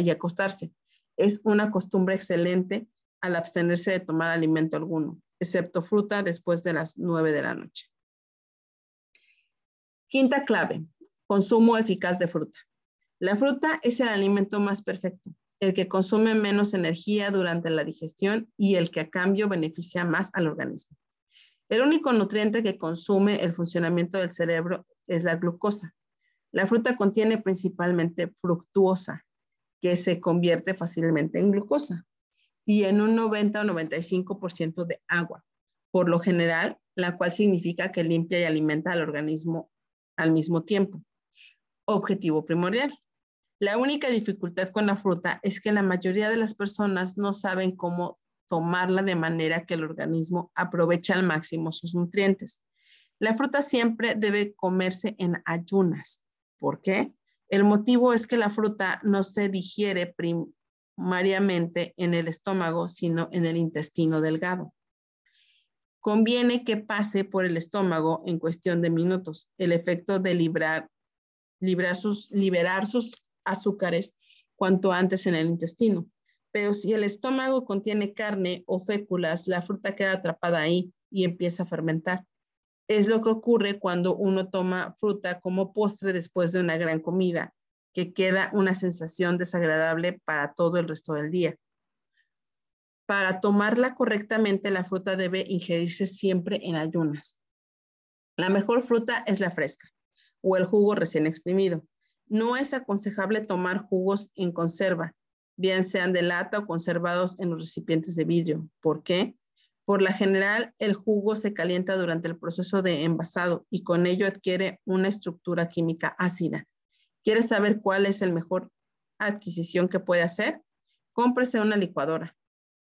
y acostarse. Es una costumbre excelente al abstenerse de tomar alimento alguno, excepto fruta después de las nueve de la noche. Quinta clave, consumo eficaz de fruta. La fruta es el alimento más perfecto, el que consume menos energía durante la digestión y el que a cambio beneficia más al organismo. El único nutriente que consume el funcionamiento del cerebro es la glucosa. La fruta contiene principalmente fructuosa, que se convierte fácilmente en glucosa, y en un 90 o 95% de agua, por lo general, la cual significa que limpia y alimenta al organismo al mismo tiempo. Objetivo primordial. La única dificultad con la fruta es que la mayoría de las personas no saben cómo tomarla de manera que el organismo aproveche al máximo sus nutrientes. La fruta siempre debe comerse en ayunas. ¿Por qué? El motivo es que la fruta no se digiere primariamente en el estómago, sino en el intestino delgado. Conviene que pase por el estómago en cuestión de minutos. El efecto de librar, liberar sus azúcares cuanto antes en el intestino. Pero si el estómago contiene carne o féculas, la fruta queda atrapada ahí y empieza a fermentar. Es lo que ocurre cuando uno toma fruta como postre después de una gran comida, que queda una sensación desagradable para todo el resto del día. Para tomarla correctamente, la fruta debe ingerirse siempre en ayunas. La mejor fruta es la fresca o el jugo recién exprimido. No es aconsejable tomar jugos en conserva, bien sean de lata o conservados en los recipientes de vidrio. ¿Por qué? Por la general, el jugo se calienta durante el proceso de envasado y con ello adquiere una estructura química ácida. ¿Quiere saber cuál es el mejor adquisición que puede hacer? Cómprese una licuadora.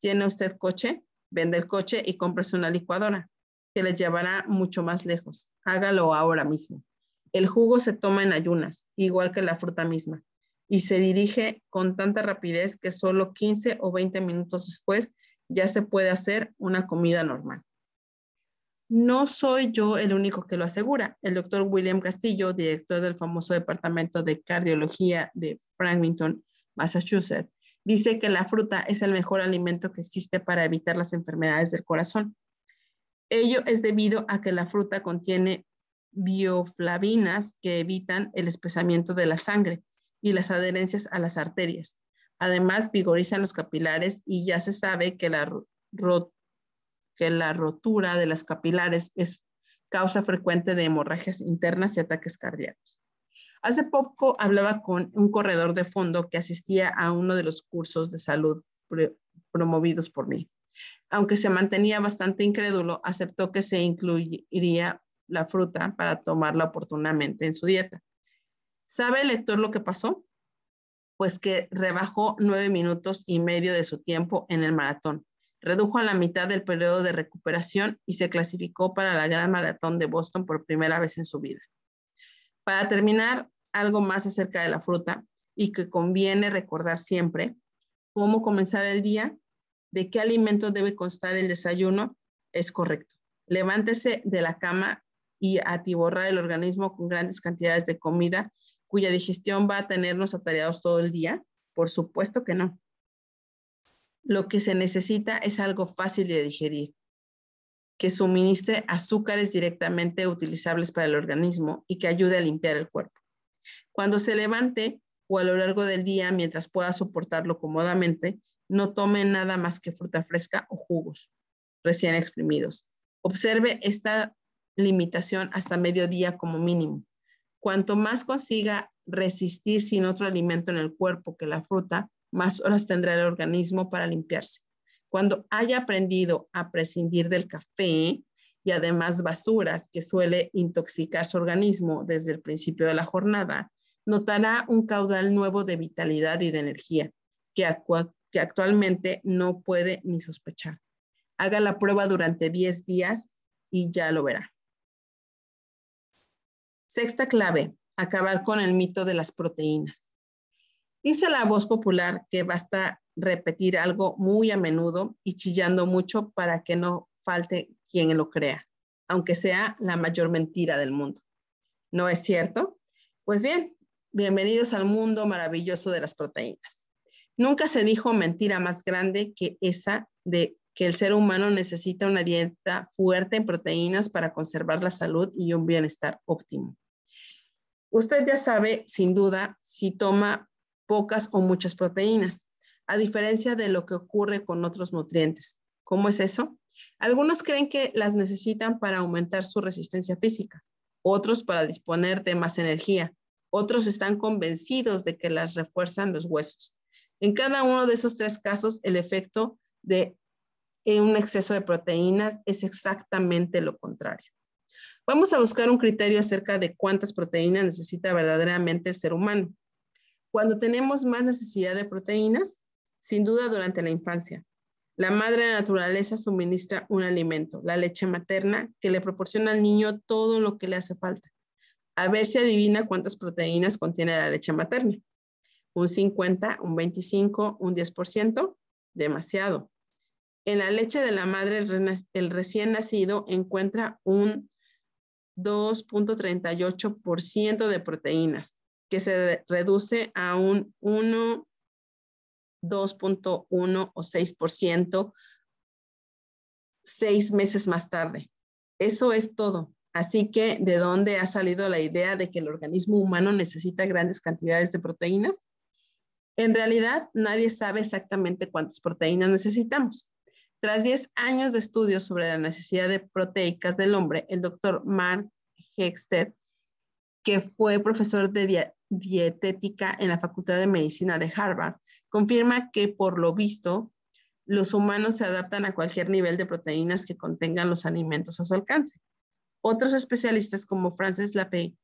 ¿Tiene usted coche? Vende el coche y cómprese una licuadora que le llevará mucho más lejos. Hágalo ahora mismo. El jugo se toma en ayunas, igual que la fruta misma, y se dirige con tanta rapidez que solo 15 o 20 minutos después ya se puede hacer una comida normal. No soy yo el único que lo asegura. El doctor William Castillo, director del famoso Departamento de Cardiología de Framingham, Massachusetts, dice que la fruta es el mejor alimento que existe para evitar las enfermedades del corazón. Ello es debido a que la fruta contiene bioflavinas que evitan el espesamiento de la sangre y las adherencias a las arterias. Además, vigorizan los capilares y ya se sabe que la, que la rotura de las capilares es causa frecuente de hemorragias internas y ataques cardíacos. Hace poco hablaba con un corredor de fondo que asistía a uno de los cursos de salud promovidos por mí. Aunque se mantenía bastante incrédulo, aceptó que se incluiría la fruta para tomarla oportunamente en su dieta. ¿Sabe el lector lo que pasó? Pues que rebajó nueve minutos y medio de su tiempo en el maratón, redujo a la mitad del periodo de recuperación y se clasificó para la Gran Maratón de Boston por primera vez en su vida. Para terminar, algo más acerca de la fruta y que conviene recordar siempre, cómo comenzar el día, de qué alimento debe constar el desayuno, es correcto. Levántese de la cama y atiborrar el organismo con grandes cantidades de comida cuya digestión va a tenernos atareados todo el día? Por supuesto que no. Lo que se necesita es algo fácil de digerir, que suministre azúcares directamente utilizables para el organismo y que ayude a limpiar el cuerpo. Cuando se levante o a lo largo del día, mientras pueda soportarlo cómodamente, no tome nada más que fruta fresca o jugos recién exprimidos. Observe esta limitación hasta mediodía como mínimo. Cuanto más consiga resistir sin otro alimento en el cuerpo que la fruta, más horas tendrá el organismo para limpiarse. Cuando haya aprendido a prescindir del café y además basuras que suele intoxicar su organismo desde el principio de la jornada, notará un caudal nuevo de vitalidad y de energía que, actualmente no puede ni sospechar. Haga la prueba durante 10 días y ya lo verá. Sexta clave, acabar con el mito de las proteínas. Dice la voz popular que basta repetir algo muy a menudo y chillando mucho para que no falte quien lo crea, aunque sea la mayor mentira del mundo. ¿No es cierto? Pues bien, bienvenidos al mundo maravilloso de las proteínas. Nunca se dijo mentira más grande que esa de que el ser humano necesita una dieta fuerte en proteínas para conservar la salud y un bienestar óptimo. Usted ya sabe, sin duda, si toma pocas o muchas proteínas, a diferencia de lo que ocurre con otros nutrientes. ¿Cómo es eso? Algunos creen que las necesitan para aumentar su resistencia física, otros para disponer de más energía, otros están convencidos de que las refuerzan los huesos. En cada uno de esos tres casos, el efecto de un exceso de proteínas es exactamente lo contrario. Vamos a buscar un criterio acerca de cuántas proteínas necesita verdaderamente el ser humano. Cuando tenemos más necesidad de proteínas, sin duda durante la infancia. La madre naturaleza suministra un alimento, la leche materna, que le proporciona al niño todo lo que le hace falta. A ver si adivina cuántas proteínas contiene la leche materna. Un 50, un 25, un 10%, demasiado. En la leche de la madre, el recién nacido encuentra un 2.38% de proteínas, que se reduce a un 1, 2.1 o 6% seis meses más tarde. Eso es todo. Así que, ¿de dónde ha salido la idea de que el organismo humano necesita grandes cantidades de proteínas? En realidad, nadie sabe exactamente cuántas proteínas necesitamos. Tras 10 años de estudios sobre la necesidad de proteicas del hombre, el doctor Mark Hexted, que fue profesor de dietética en la Facultad de Medicina de Harvard, confirma que por lo visto los humanos se adaptan a cualquier nivel de proteínas que contengan los alimentos a su alcance. Otros especialistas como Frances Lapey,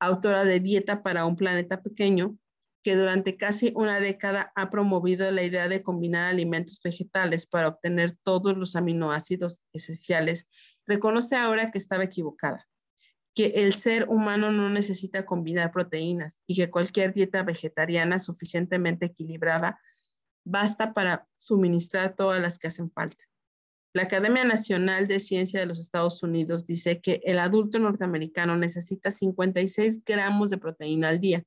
autora de Dieta para un planeta pequeño, que durante casi una década ha promovido la idea de combinar alimentos vegetales para obtener todos los aminoácidos esenciales, reconoce ahora que estaba equivocada, que el ser humano no necesita combinar proteínas y que cualquier dieta vegetariana suficientemente equilibrada basta para suministrar todas las que hacen falta. La Academia Nacional de Ciencia de los Estados Unidos dice que el adulto norteamericano necesita 56 gramos de proteína al día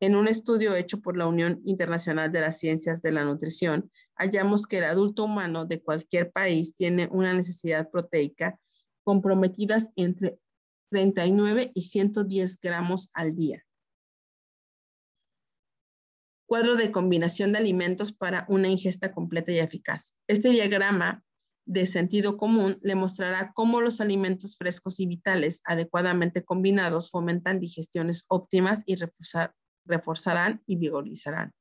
en un estudio hecho por la Unión Internacional de las Ciencias de la Nutrición, hallamos que el adulto humano de cualquier país tiene una necesidad proteica comprometidas entre 39 y 110 gramos al día. Cuadro de combinación de alimentos para una ingesta completa y eficaz. Este diagrama de sentido común le mostrará cómo los alimentos frescos y vitales adecuadamente combinados fomentan digestiones óptimas y reforzar, reforzarán y vigorizarán.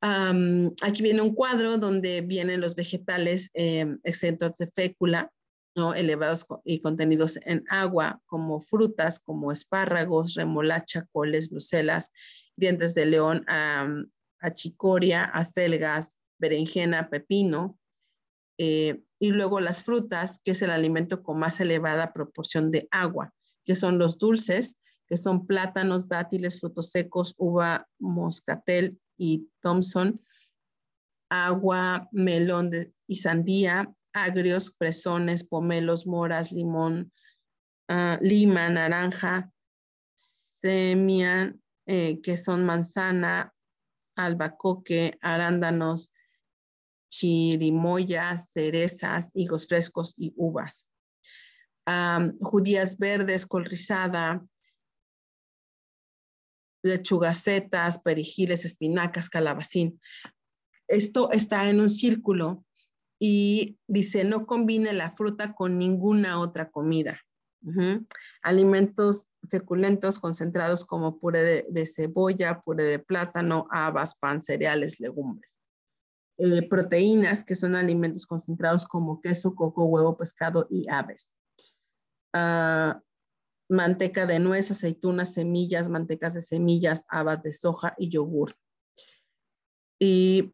aquí viene un cuadro donde vienen los vegetales eh, exentos de fécula, ¿no? elevados y contenidos en agua, como frutas, como espárragos, remolacha, coles, bruselas, dientes de león, achicoria, acelgas, berenjena, pepino, eh, y luego las frutas, que es el alimento con más elevada proporción de agua, que son los dulces, que son plátanos, dátiles, frutos secos, uva, moscatel y Thompson, agua, melón y sandía, agrios, fresones, pomelos, moras, limón, ah, lima, naranja, semia, eh, que son manzana, albacoque, arándanos, chirimoyas, cerezas, higos frescos y uvas. judías verdes, col rizada, lechugacetas, perijiles, espinacas, calabacín. Esto está en un círculo y dice, no combine la fruta con ninguna otra comida. Alimentos feculentos concentrados como puré de, cebolla, puré de plátano, habas, pan, cereales, legumbres. eh, proteínas, que son alimentos concentrados como queso, coco, huevo, pescado y aves. Ah, manteca de nuez, aceitunas, semillas, mantecas de semillas, habas de soja y yogur. Y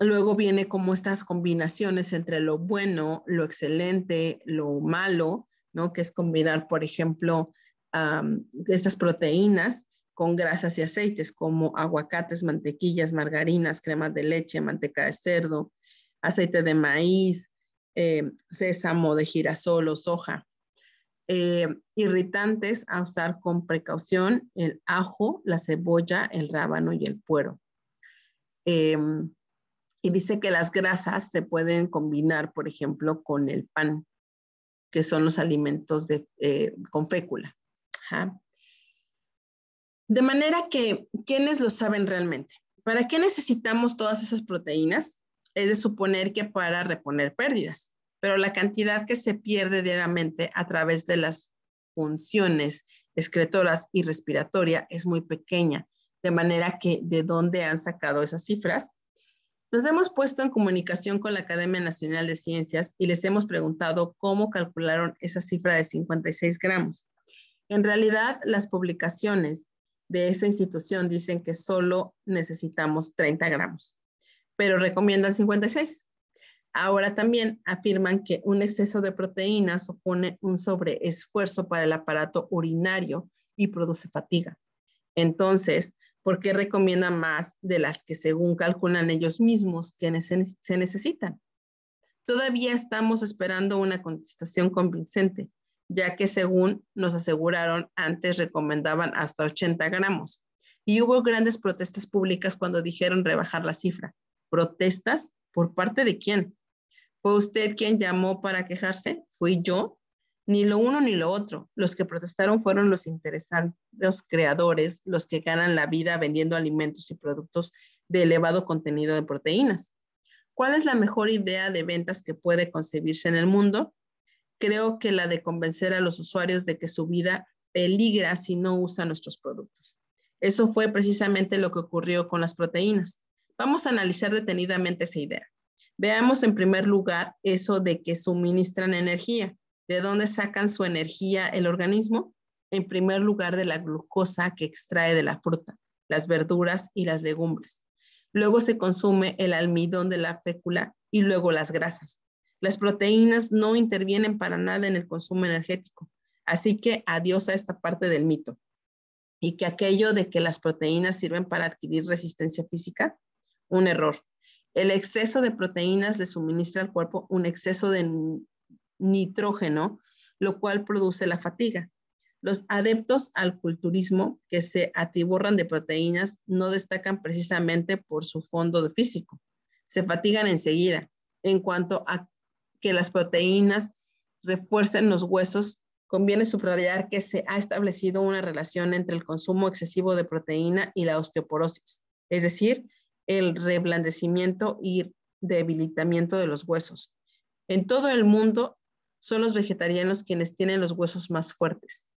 luego viene como estas combinaciones entre lo bueno, lo excelente, lo malo, ¿no? Que es combinar, por ejemplo, estas proteínas con grasas y aceites como aguacates, mantequillas, margarinas, cremas de leche, manteca de cerdo, aceite de maíz, eh, sésamo de girasol o soja. Eh, irritantes a usar con precaución, el ajo, la cebolla, el rábano y el puero. Em, y dice que las grasas se pueden combinar, por ejemplo, con el pan, que son los alimentos de, eh, con fécula. De manera que, ¿quiénes lo saben realmente? ¿Para qué necesitamos todas esas proteínas? Es de suponer que para reponer pérdidas pero la cantidad que se pierde diariamente a través de las funciones excretoras y respiratoria es muy pequeña, de manera que de dónde han sacado esas cifras. Nos hemos puesto en comunicación con la Academia Nacional de Ciencias y les hemos preguntado cómo calcularon esa cifra de 56 gramos. En realidad, las publicaciones de esa institución dicen que solo necesitamos 30 gramos, pero recomiendan 56. Ahora también afirman que un exceso de proteínas supone un sobreesfuerzo para el aparato urinario y produce fatiga. Entonces, ¿por qué recomiendan más de las que según calculan ellos mismos se necesitan? Todavía estamos esperando una contestación convincente, ya que según nos aseguraron antes recomendaban hasta 80 gramos. Y hubo grandes protestas públicas cuando dijeron rebajar la cifra. ¿Protestas? ¿Por parte de quién? ¿Fue usted quien llamó para quejarse? ¿Fui yo? Ni lo uno ni lo otro. Los que protestaron fueron los interesantes, los creadores, los que ganan la vida vendiendo alimentos y productos de elevado contenido de proteínas. ¿Cuál es la mejor idea de ventas que puede concebirse en el mundo? Creo que la de convencer a los usuarios de que su vida peligra si no usa nuestros productos. Eso fue precisamente lo que ocurrió con las proteínas. Vamos a analizar detenidamente esa idea. Veamos en primer lugar eso de que suministran energía. ¿De dónde sacan su energía el organismo? En primer lugar, de la glucosa que extrae de la fruta, las verduras y las legumbres. Luego se consume el almidón de la fécula y luego las grasas. Las proteínas no intervienen para nada en el consumo energético. Así que adiós a esta parte del mito. Y que aquello de que las proteínas sirven para adquirir resistencia física, un error. El exceso de proteínas le suministra al cuerpo un exceso de nitrógeno, lo cual produce la fatiga. Los adeptos al culturismo que se atiborran de proteínas no destacan precisamente por su fondo físico. Se fatigan enseguida. En cuanto a que las proteínas refuercen los huesos, conviene subrayar que se ha establecido una relación entre el consumo excesivo de proteína y la osteoporosis, es decir, el reblandecimiento y debilitamiento de los huesos. En todo el mundo son los vegetarianos quienes tienen los huesos más fuertes.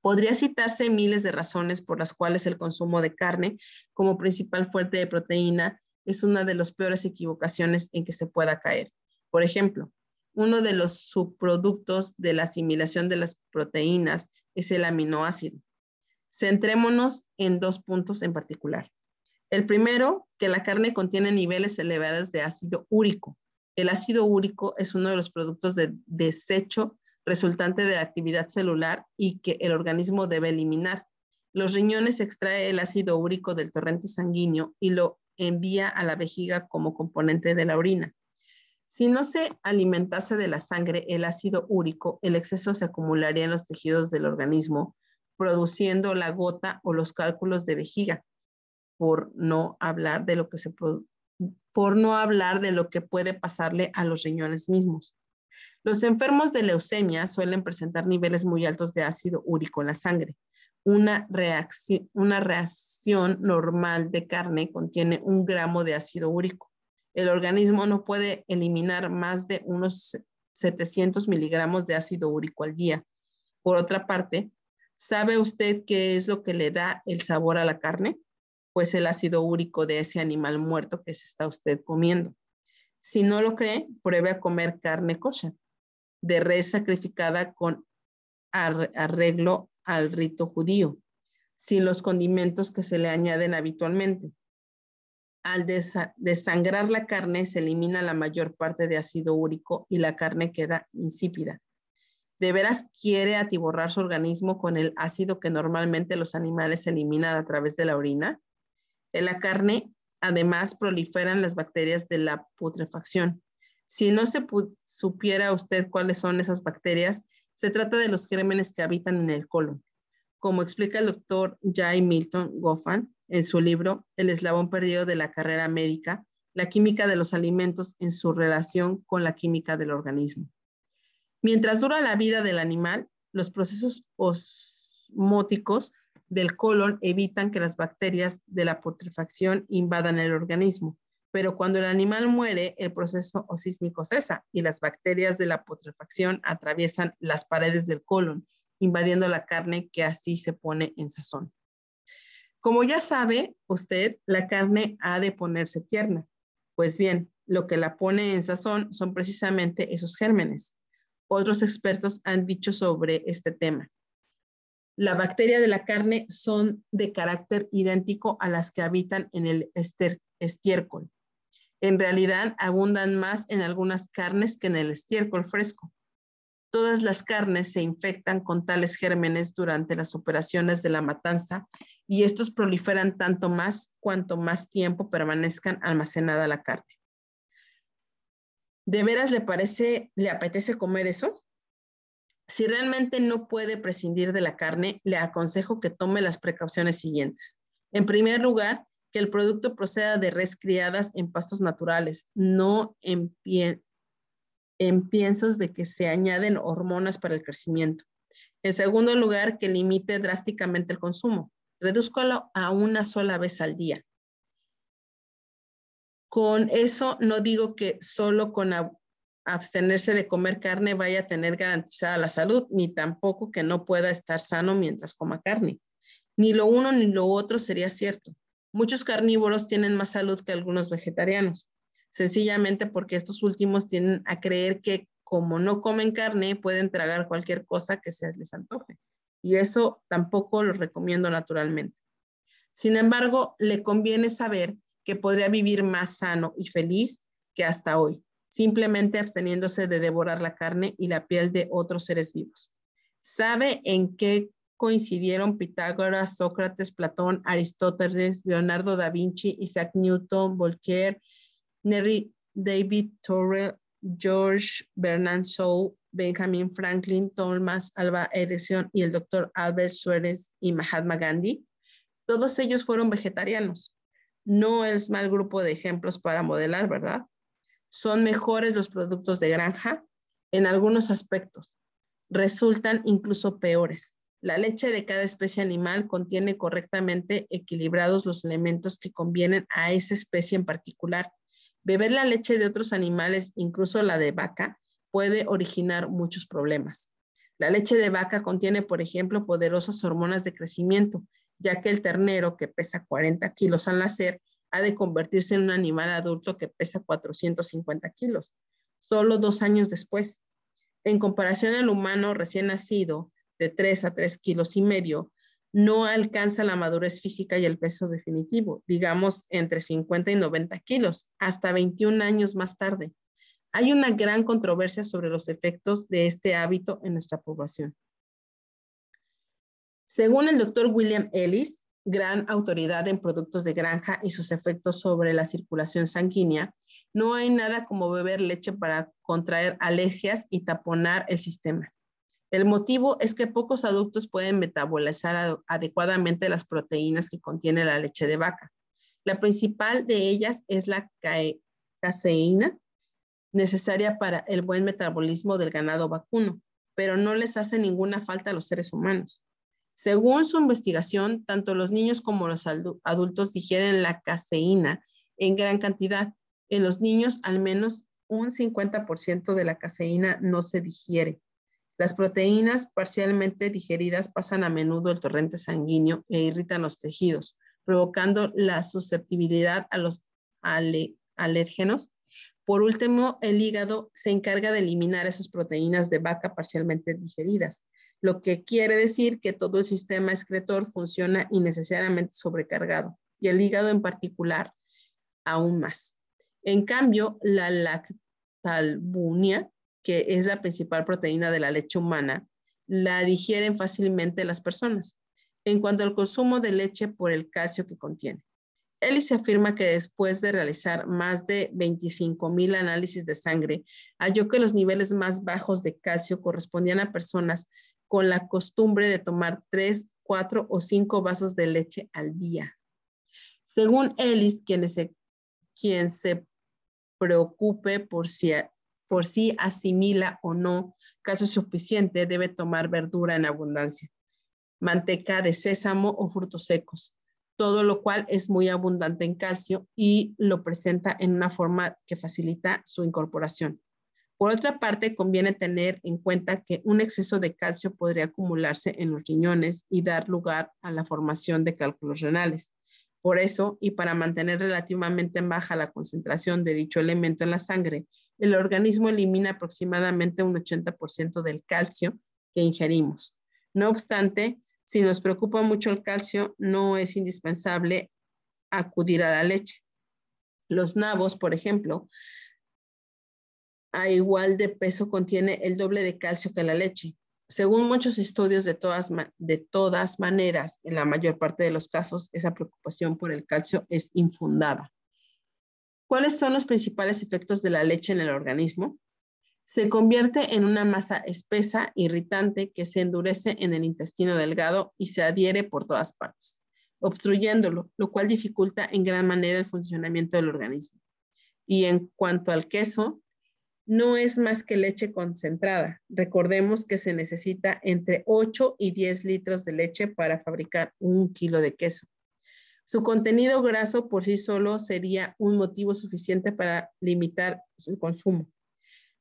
Podría citarse miles de razones por las cuales el consumo de carne como principal fuente de proteína es una de las peores equivocaciones en que se pueda caer. Por ejemplo, uno de los subproductos de la asimilación de las proteínas es el aminoácido. Centrémonos en dos puntos en particular. El primero, que la carne contiene niveles elevados de ácido úrico. El ácido úrico es uno de los productos de desecho resultante de la actividad celular y que el organismo debe eliminar. Los riñones extrae el ácido úrico del torrente sanguíneo y lo envía a la vejiga como componente de la orina. Si no se alimentase de la sangre el ácido úrico, el exceso se acumularía en los tejidos del organismo, produciendo la gota o los cálculos de vejiga, por no hablar de lo que se por no hablar de lo que puede pasarle a los riñones mismos. Los enfermos de leucemia suelen presentar niveles muy altos de ácido úrico en la sangre. Una reacción, una reacción normal de carne contiene un gramo de ácido úrico. El organismo no puede eliminar más de unos 700 miligramos de ácido úrico al día. Por otra parte, ¿sabe usted qué es lo que le da el sabor a la carne? Pues el ácido úrico de ese animal muerto que se está usted comiendo. Si no lo cree, pruebe a comer carne kosher de res sacrificada con arreglo al rito judío, sin los condimentos que se le añaden habitualmente. Al desangrar la carne se elimina la mayor parte de ácido úrico y la carne queda insípida. ¿De veras quiere atiborrar su organismo con el ácido que normalmente los animales eliminan a través de la orina? En la carne, además, proliferan las bacterias de la putrefacción. Si no se supiera usted cuáles son esas bacterias, se trata de los gérmenes que habitan en el colon. Como explica el doctor Jay Milton Goffan en su libro El eslabón perdido de la carrera médica, la química de los alimentos en su relación con la química del organismo. Mientras dura la vida del animal, los procesos osmóticos del colon evitan que las bacterias de la putrefacción invadan el organismo, pero cuando el animal muere, el proceso osísmico cesa y las bacterias de la putrefacción atraviesan las paredes del colon, invadiendo la carne que así se pone en sazón. Como ya sabe usted, la carne ha de ponerse tierna. Pues bien, lo que la pone en sazón son precisamente esos gérmenes. Otros expertos han dicho sobre este tema. La bacteria de la carne son de carácter idéntico a las que habitan en el estiércol. En realidad abundan más en algunas carnes que en el estiércol fresco. Todas las carnes se infectan con tales gérmenes durante las operaciones de la matanza y estos proliferan tanto más cuanto más tiempo permanezcan almacenada la carne. ¿De veras le parece, le apetece comer eso? Si realmente no puede prescindir de la carne, le aconsejo que tome las precauciones siguientes. En primer lugar, que el producto proceda de res criadas en pastos naturales, no en, en piensos de que se añaden hormonas para el crecimiento. En segundo lugar, que limite drásticamente el consumo. Redúzcalo a una sola vez al día. Con eso no digo que solo con abstenerse de comer carne vaya a tener garantizada la salud, ni tampoco que no pueda estar sano mientras coma carne. Ni lo uno ni lo otro sería cierto. Muchos carnívoros tienen más salud que algunos vegetarianos, sencillamente porque estos últimos tienen a creer que como no comen carne, pueden tragar cualquier cosa que se les antoje. Y eso tampoco lo recomiendo naturalmente. Sin embargo, le conviene saber que podría vivir más sano y feliz que hasta hoy, simplemente absteniéndose de devorar la carne y la piel de otros seres vivos. ¿Sabe en qué coincidieron Pitágoras, Sócrates, Platón, Aristóteles, Leonardo da Vinci, Isaac Newton, Voltaire, Neri David Thoreau, George Bernard Shaw, Benjamin Franklin, Thomas Alva Edison y el doctor Albert Suárez y Mahatma Gandhi? Todos ellos fueron vegetarianos no es mal grupo de ejemplos para modelar, ¿verdad? Son mejores los productos de granja en algunos aspectos. Resultan incluso peores. La leche de cada especie animal contiene correctamente equilibrados los elementos que convienen a esa especie en particular. Beber la leche de otros animales, incluso la de vaca, puede originar muchos problemas. La leche de vaca contiene, por ejemplo, poderosas hormonas de crecimiento ya que el ternero, que pesa 40 kilos al nacer, ha de convertirse en un animal adulto que pesa 450 kilos, solo dos años después. En comparación al humano recién nacido, de 3 a 3 kilos y medio, no alcanza la madurez física y el peso definitivo, digamos entre 50 y 90 kilos, hasta 21 años más tarde. Hay una gran controversia sobre los efectos de este hábito en nuestra población. Según el doctor William Ellis, gran autoridad en productos de granja y sus efectos sobre la circulación sanguínea, no hay nada como beber leche para contraer alergias y taponar el sistema. El motivo es que pocos adultos pueden metabolizar adecuadamente las proteínas que contiene la leche de vaca. La principal de ellas es la caseína, necesaria para el buen metabolismo del ganado vacuno, pero no les hace ninguna falta a los seres humanos. Según su investigación, tanto los niños como los adultos digieren la caseína en gran cantidad. En los niños, al menos un 50% de la caseína no se digiere. Las proteínas parcialmente digeridas pasan a menudo el torrente sanguíneo e irritan los tejidos, provocando la susceptibilidad a los alérgenos. Por último, el hígado se encarga de eliminar esas proteínas de vaca parcialmente digeridas, lo que quiere decir que todo el sistema excretor funciona innecesariamente sobrecargado y el hígado en particular aún más. En cambio, la lactalbunia, que es la principal proteína de la leche humana, la digieren fácilmente las personas. En cuanto al consumo de leche por el calcio que contiene. Ellis afirma que después de realizar más de 25 mil análisis de sangre, halló que los niveles más bajos de calcio correspondían a personas con la costumbre de tomar 3, 4 o 5 vasos de leche al día. Según Ellis, quien se, quien se preocupe por si, por si asimila o no calcio suficiente, debe tomar verdura en abundancia, manteca de sésamo o frutos secos, todo lo cual es muy abundante en calcio y lo presenta en una forma que facilita su incorporación. Por otra parte, conviene tener en cuenta que un exceso de calcio podría acumularse en los riñones y dar lugar a la formación de cálculos renales. Por eso, y para mantener relativamente baja la concentración de dicho elemento en la sangre, el organismo elimina aproximadamente un 80% del calcio que ingerimos. No obstante, si nos preocupa mucho el calcio, no es indispensable acudir a la leche. Los nabos, por ejemplo, a igual de peso contiene el doble de calcio que la leche. Según muchos estudios, de todas, de todas maneras, en la mayor parte de los casos, esa preocupación por el calcio es infundada. ¿Cuáles son los principales efectos de la leche en el organismo? Se convierte en una masa espesa, irritante, que se endurece en el intestino delgado y se adhiere por todas partes, obstruyéndolo, lo cual dificulta en gran manera el funcionamiento del organismo. Y en cuanto al queso, no es más que leche concentrada. Recordemos que se necesita entre 8 y 10 litros de leche para fabricar un kilo de queso. Su contenido graso por sí solo sería un motivo suficiente para limitar su consumo.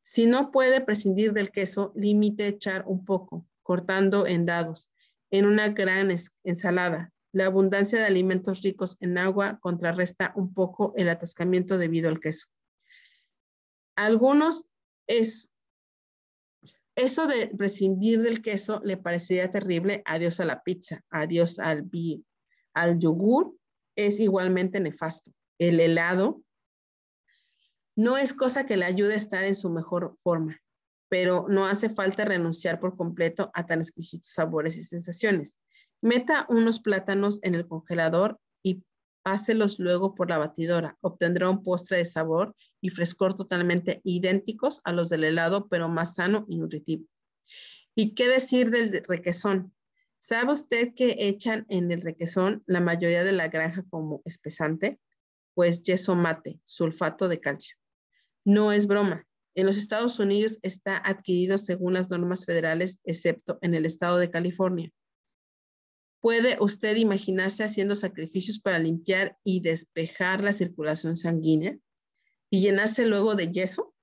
Si no puede prescindir del queso, limite echar un poco, cortando en dados, en una gran ensalada. La abundancia de alimentos ricos en agua contrarresta un poco el atascamiento debido al queso. Algunos es eso de prescindir del queso le parecería terrible. Adiós a la pizza, adiós al, al yogur, es igualmente nefasto. El helado no es cosa que le ayude a estar en su mejor forma, pero no hace falta renunciar por completo a tan exquisitos sabores y sensaciones. Meta unos plátanos en el congelador y páselos luego por la batidora. Obtendrá un postre de sabor y frescor totalmente idénticos a los del helado, pero más sano y nutritivo. ¿Y qué decir del requesón? ¿Sabe usted que echan en el requesón la mayoría de la granja como espesante? Pues yeso mate, sulfato de calcio. No es broma. En los Estados Unidos está adquirido según las normas federales, excepto en el estado de California. ¿Puede usted imaginarse haciendo sacrificios para limpiar y despejar la circulación sanguínea y llenarse luego de yeso?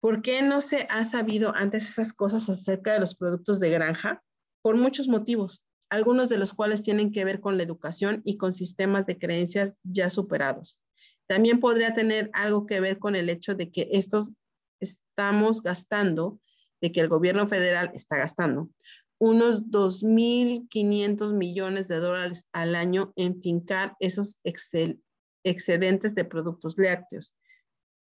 ¿Por qué no se ha sabido antes esas cosas acerca de los productos de granja? Por muchos motivos, algunos de los cuales tienen que ver con la educación y con sistemas de creencias ya superados. También podría tener algo que ver con el hecho de que estos estamos gastando, de que el gobierno federal está gastando unos 2.500 millones de dólares al año en fincar esos excedentes de productos lácteos.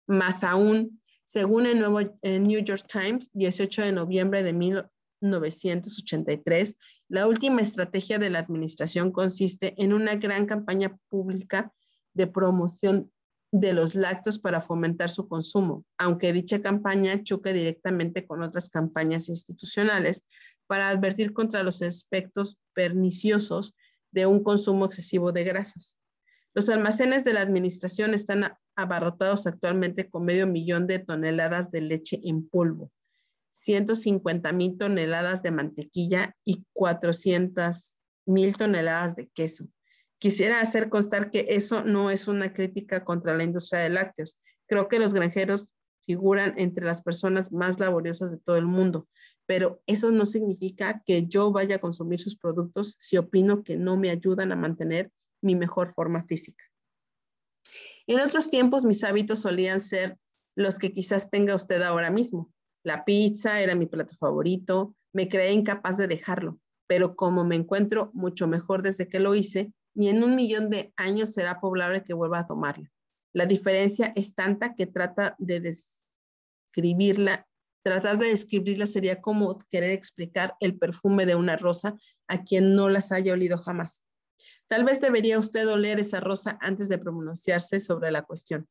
Más aún, según el nuevo New York Times, 18 de noviembre de 1983, la última estrategia de la administración consiste en una gran campaña pública de promoción de los lácteos para fomentar su consumo, aunque dicha campaña choque directamente con otras campañas institucionales para advertir contra los efectos perniciosos de un consumo excesivo de grasas. Los almacenes de la administración están abarrotados actualmente con medio millón de toneladas de leche en polvo, 150 mil toneladas de mantequilla y 400 mil toneladas de queso. Quisiera hacer constar que eso no es una crítica contra la industria de lácteos. Creo que los granjeros figuran entre las personas más laboriosas de todo el mundo, pero eso no significa que yo vaya a consumir sus productos si opino que no me ayudan a mantener mi mejor forma física. En otros tiempos mis hábitos solían ser los que quizás tenga usted ahora mismo. La pizza era mi plato favorito, me creé incapaz de dejarlo, pero como me encuentro mucho mejor desde que lo hice, ni en un millón de años será probable que vuelva a tomarla. La diferencia es tanta que trata de describirla, tratar de describirla sería como querer explicar el perfume de una rosa a quien no las haya olido jamás. Tal vez debería usted oler esa rosa antes de pronunciarse sobre la cuestión.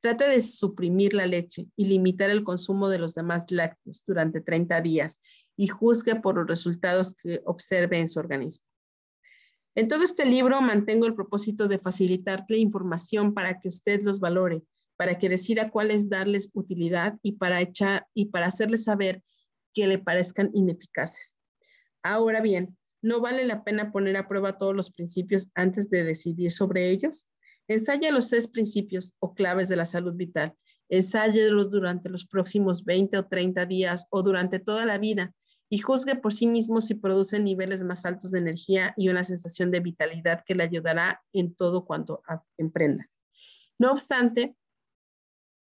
Trate de suprimir la leche y limitar el consumo de los demás lácteos durante 30 días y juzgue por los resultados que observe en su organismo. En todo este libro mantengo el propósito de facilitarle información para que usted los valore, para que decida cuál es darles utilidad y para echar y para hacerles saber que le parezcan ineficaces. Ahora bien, ¿no vale la pena poner a prueba todos los principios antes de decidir sobre ellos? Ensaya los seis principios o claves de la salud vital. Ensáyelos durante los próximos 20 o 30 días o durante toda la vida y juzgue por sí mismo si producen niveles más altos de energía y una sensación de vitalidad que le ayudará en todo cuanto emprenda. No obstante,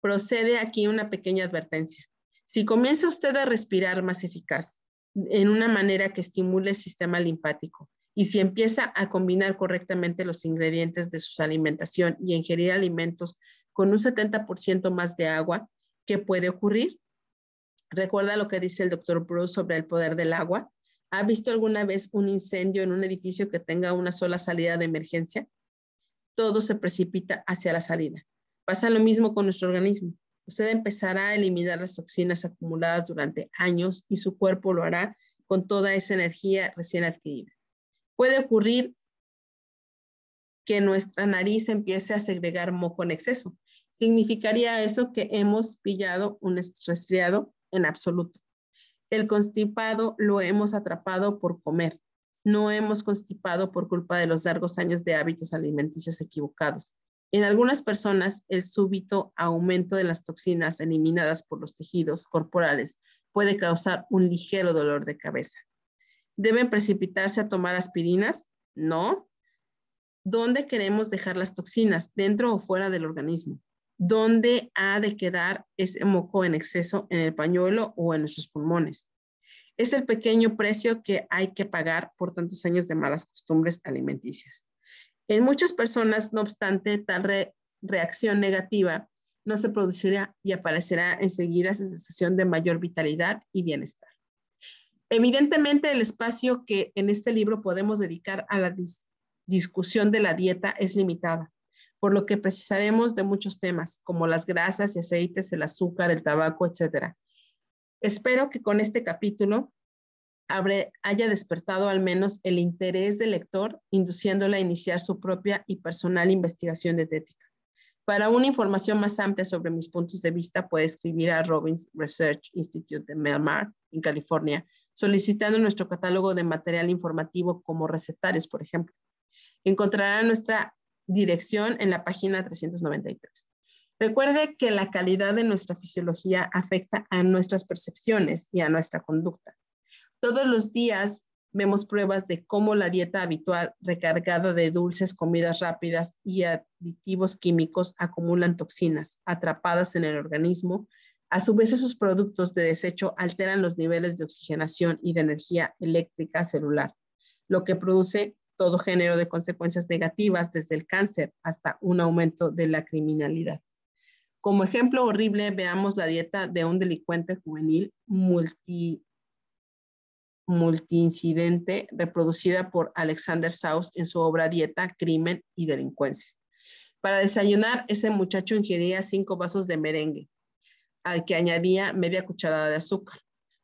procede aquí una pequeña advertencia. Si comienza usted a respirar más eficaz, en una manera que estimule el sistema limpático, y si empieza a combinar correctamente los ingredientes de su alimentación y ingerir alimentos con un 70% más de agua, ¿qué puede ocurrir? Recuerda lo que dice el doctor Bruce sobre el poder del agua. ¿Ha visto alguna vez un incendio en un edificio que tenga una sola salida de emergencia? Todo se precipita hacia la salida. Pasa lo mismo con nuestro organismo. Usted empezará a eliminar las toxinas acumuladas durante años y su cuerpo lo hará con toda esa energía recién adquirida. Puede ocurrir que nuestra nariz empiece a segregar moco en exceso. Significaría eso que hemos pillado un resfriado en absoluto. El constipado lo hemos atrapado por comer. No hemos constipado por culpa de los largos años de hábitos alimenticios equivocados. En algunas personas, el súbito aumento de las toxinas eliminadas por los tejidos corporales puede causar un ligero dolor de cabeza. ¿Deben precipitarse a tomar aspirinas? No. ¿Dónde queremos dejar las toxinas? ¿Dentro o fuera del organismo? Dónde ha de quedar ese moco en exceso en el pañuelo o en nuestros pulmones. Es el pequeño precio que hay que pagar por tantos años de malas costumbres alimenticias. En muchas personas, no obstante, tal reacción negativa no se producirá y aparecerá enseguida esa sensación de mayor vitalidad y bienestar. Evidentemente, el espacio que en este libro podemos dedicar a la discusión de la dieta es limitado por lo que precisaremos de muchos temas, como las grasas y aceites, el azúcar, el tabaco, etc. Espero que con este capítulo haya despertado al menos el interés del lector, induciéndole a iniciar su propia y personal investigación de ética. Para una información más amplia sobre mis puntos de vista, puede escribir a Robbins Research Institute de Melmar, en California, solicitando nuestro catálogo de material informativo como recetarios, por ejemplo. Encontrará nuestra dirección en la página 393. Recuerde que la calidad de nuestra fisiología afecta a nuestras percepciones y a nuestra conducta. Todos los días vemos pruebas de cómo la dieta habitual recargada de dulces, comidas rápidas y aditivos químicos acumulan toxinas atrapadas en el organismo. A su vez, esos productos de desecho alteran los niveles de oxigenación y de energía eléctrica celular, lo que produce todo género de consecuencias negativas, desde el cáncer hasta un aumento de la criminalidad. Como ejemplo horrible, veamos la dieta de un delincuente juvenil multi, multiincidente reproducida por Alexander Saus en su obra Dieta, Crimen y Delincuencia. Para desayunar, ese muchacho ingería cinco vasos de merengue, al que añadía media cucharada de azúcar,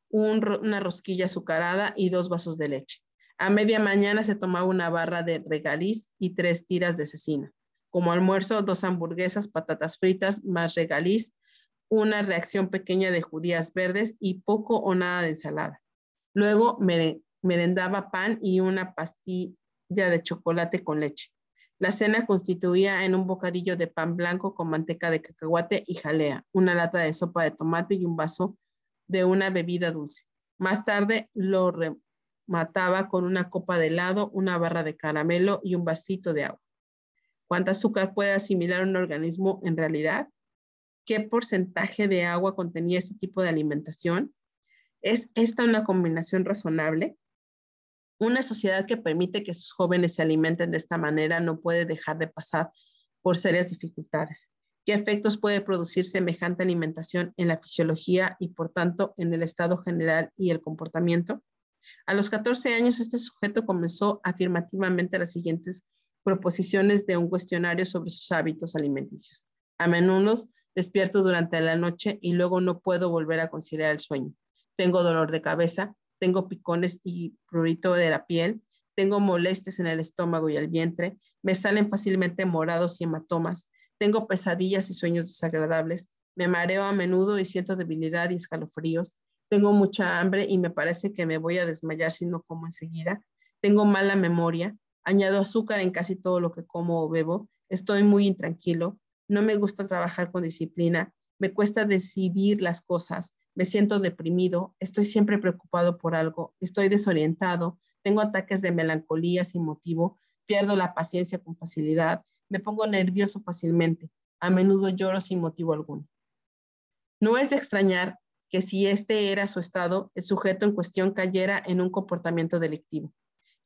una rosquilla azucarada y dos vasos de leche. A media mañana se tomaba una barra de regaliz y tres tiras de cecina. Como almuerzo, dos hamburguesas, patatas fritas, más regaliz, una reacción pequeña de judías verdes y poco o nada de ensalada. Luego merendaba pan y una pastilla de chocolate con leche. La cena constituía en un bocadillo de pan blanco con manteca de cacahuate y jalea, una lata de sopa de tomate y un vaso de una bebida dulce. Más tarde lo remataba con una copa de helado, una barra de caramelo y un vasito de agua. ¿Cuánto azúcar puede asimilar un organismo en realidad? ¿Qué porcentaje de agua contenía este tipo de alimentación? ¿Es esta una combinación razonable? Una sociedad que permite que sus jóvenes se alimenten de esta manera no puede dejar de pasar por serias dificultades. ¿Qué efectos puede producir semejante alimentación en la fisiología y, por tanto, en el estado general y el comportamiento? A los 14 años, este sujeto comenzó afirmativamente las siguientes proposiciones de un cuestionario sobre sus hábitos alimenticios. A menudo despierto durante la noche y luego no puedo volver a conciliar el sueño. Tengo dolor de cabeza, tengo picones y prurito de la piel, tengo molestias en el estómago y el vientre, me salen fácilmente morados y hematomas, tengo pesadillas y sueños desagradables, me mareo a menudo y siento debilidad y escalofríos, tengo mucha hambre y me parece que me voy a desmayar si no como enseguida, tengo mala memoria, añado azúcar en casi todo lo que como o bebo, estoy muy intranquilo, no me gusta trabajar con disciplina, me cuesta decidir las cosas, me siento deprimido, estoy siempre preocupado por algo, estoy desorientado, tengo ataques de melancolía sin motivo, pierdo la paciencia con facilidad, me pongo nervioso fácilmente, a menudo lloro sin motivo alguno. No es de extrañar que si este era su estado, el sujeto en cuestión cayera en un comportamiento delictivo.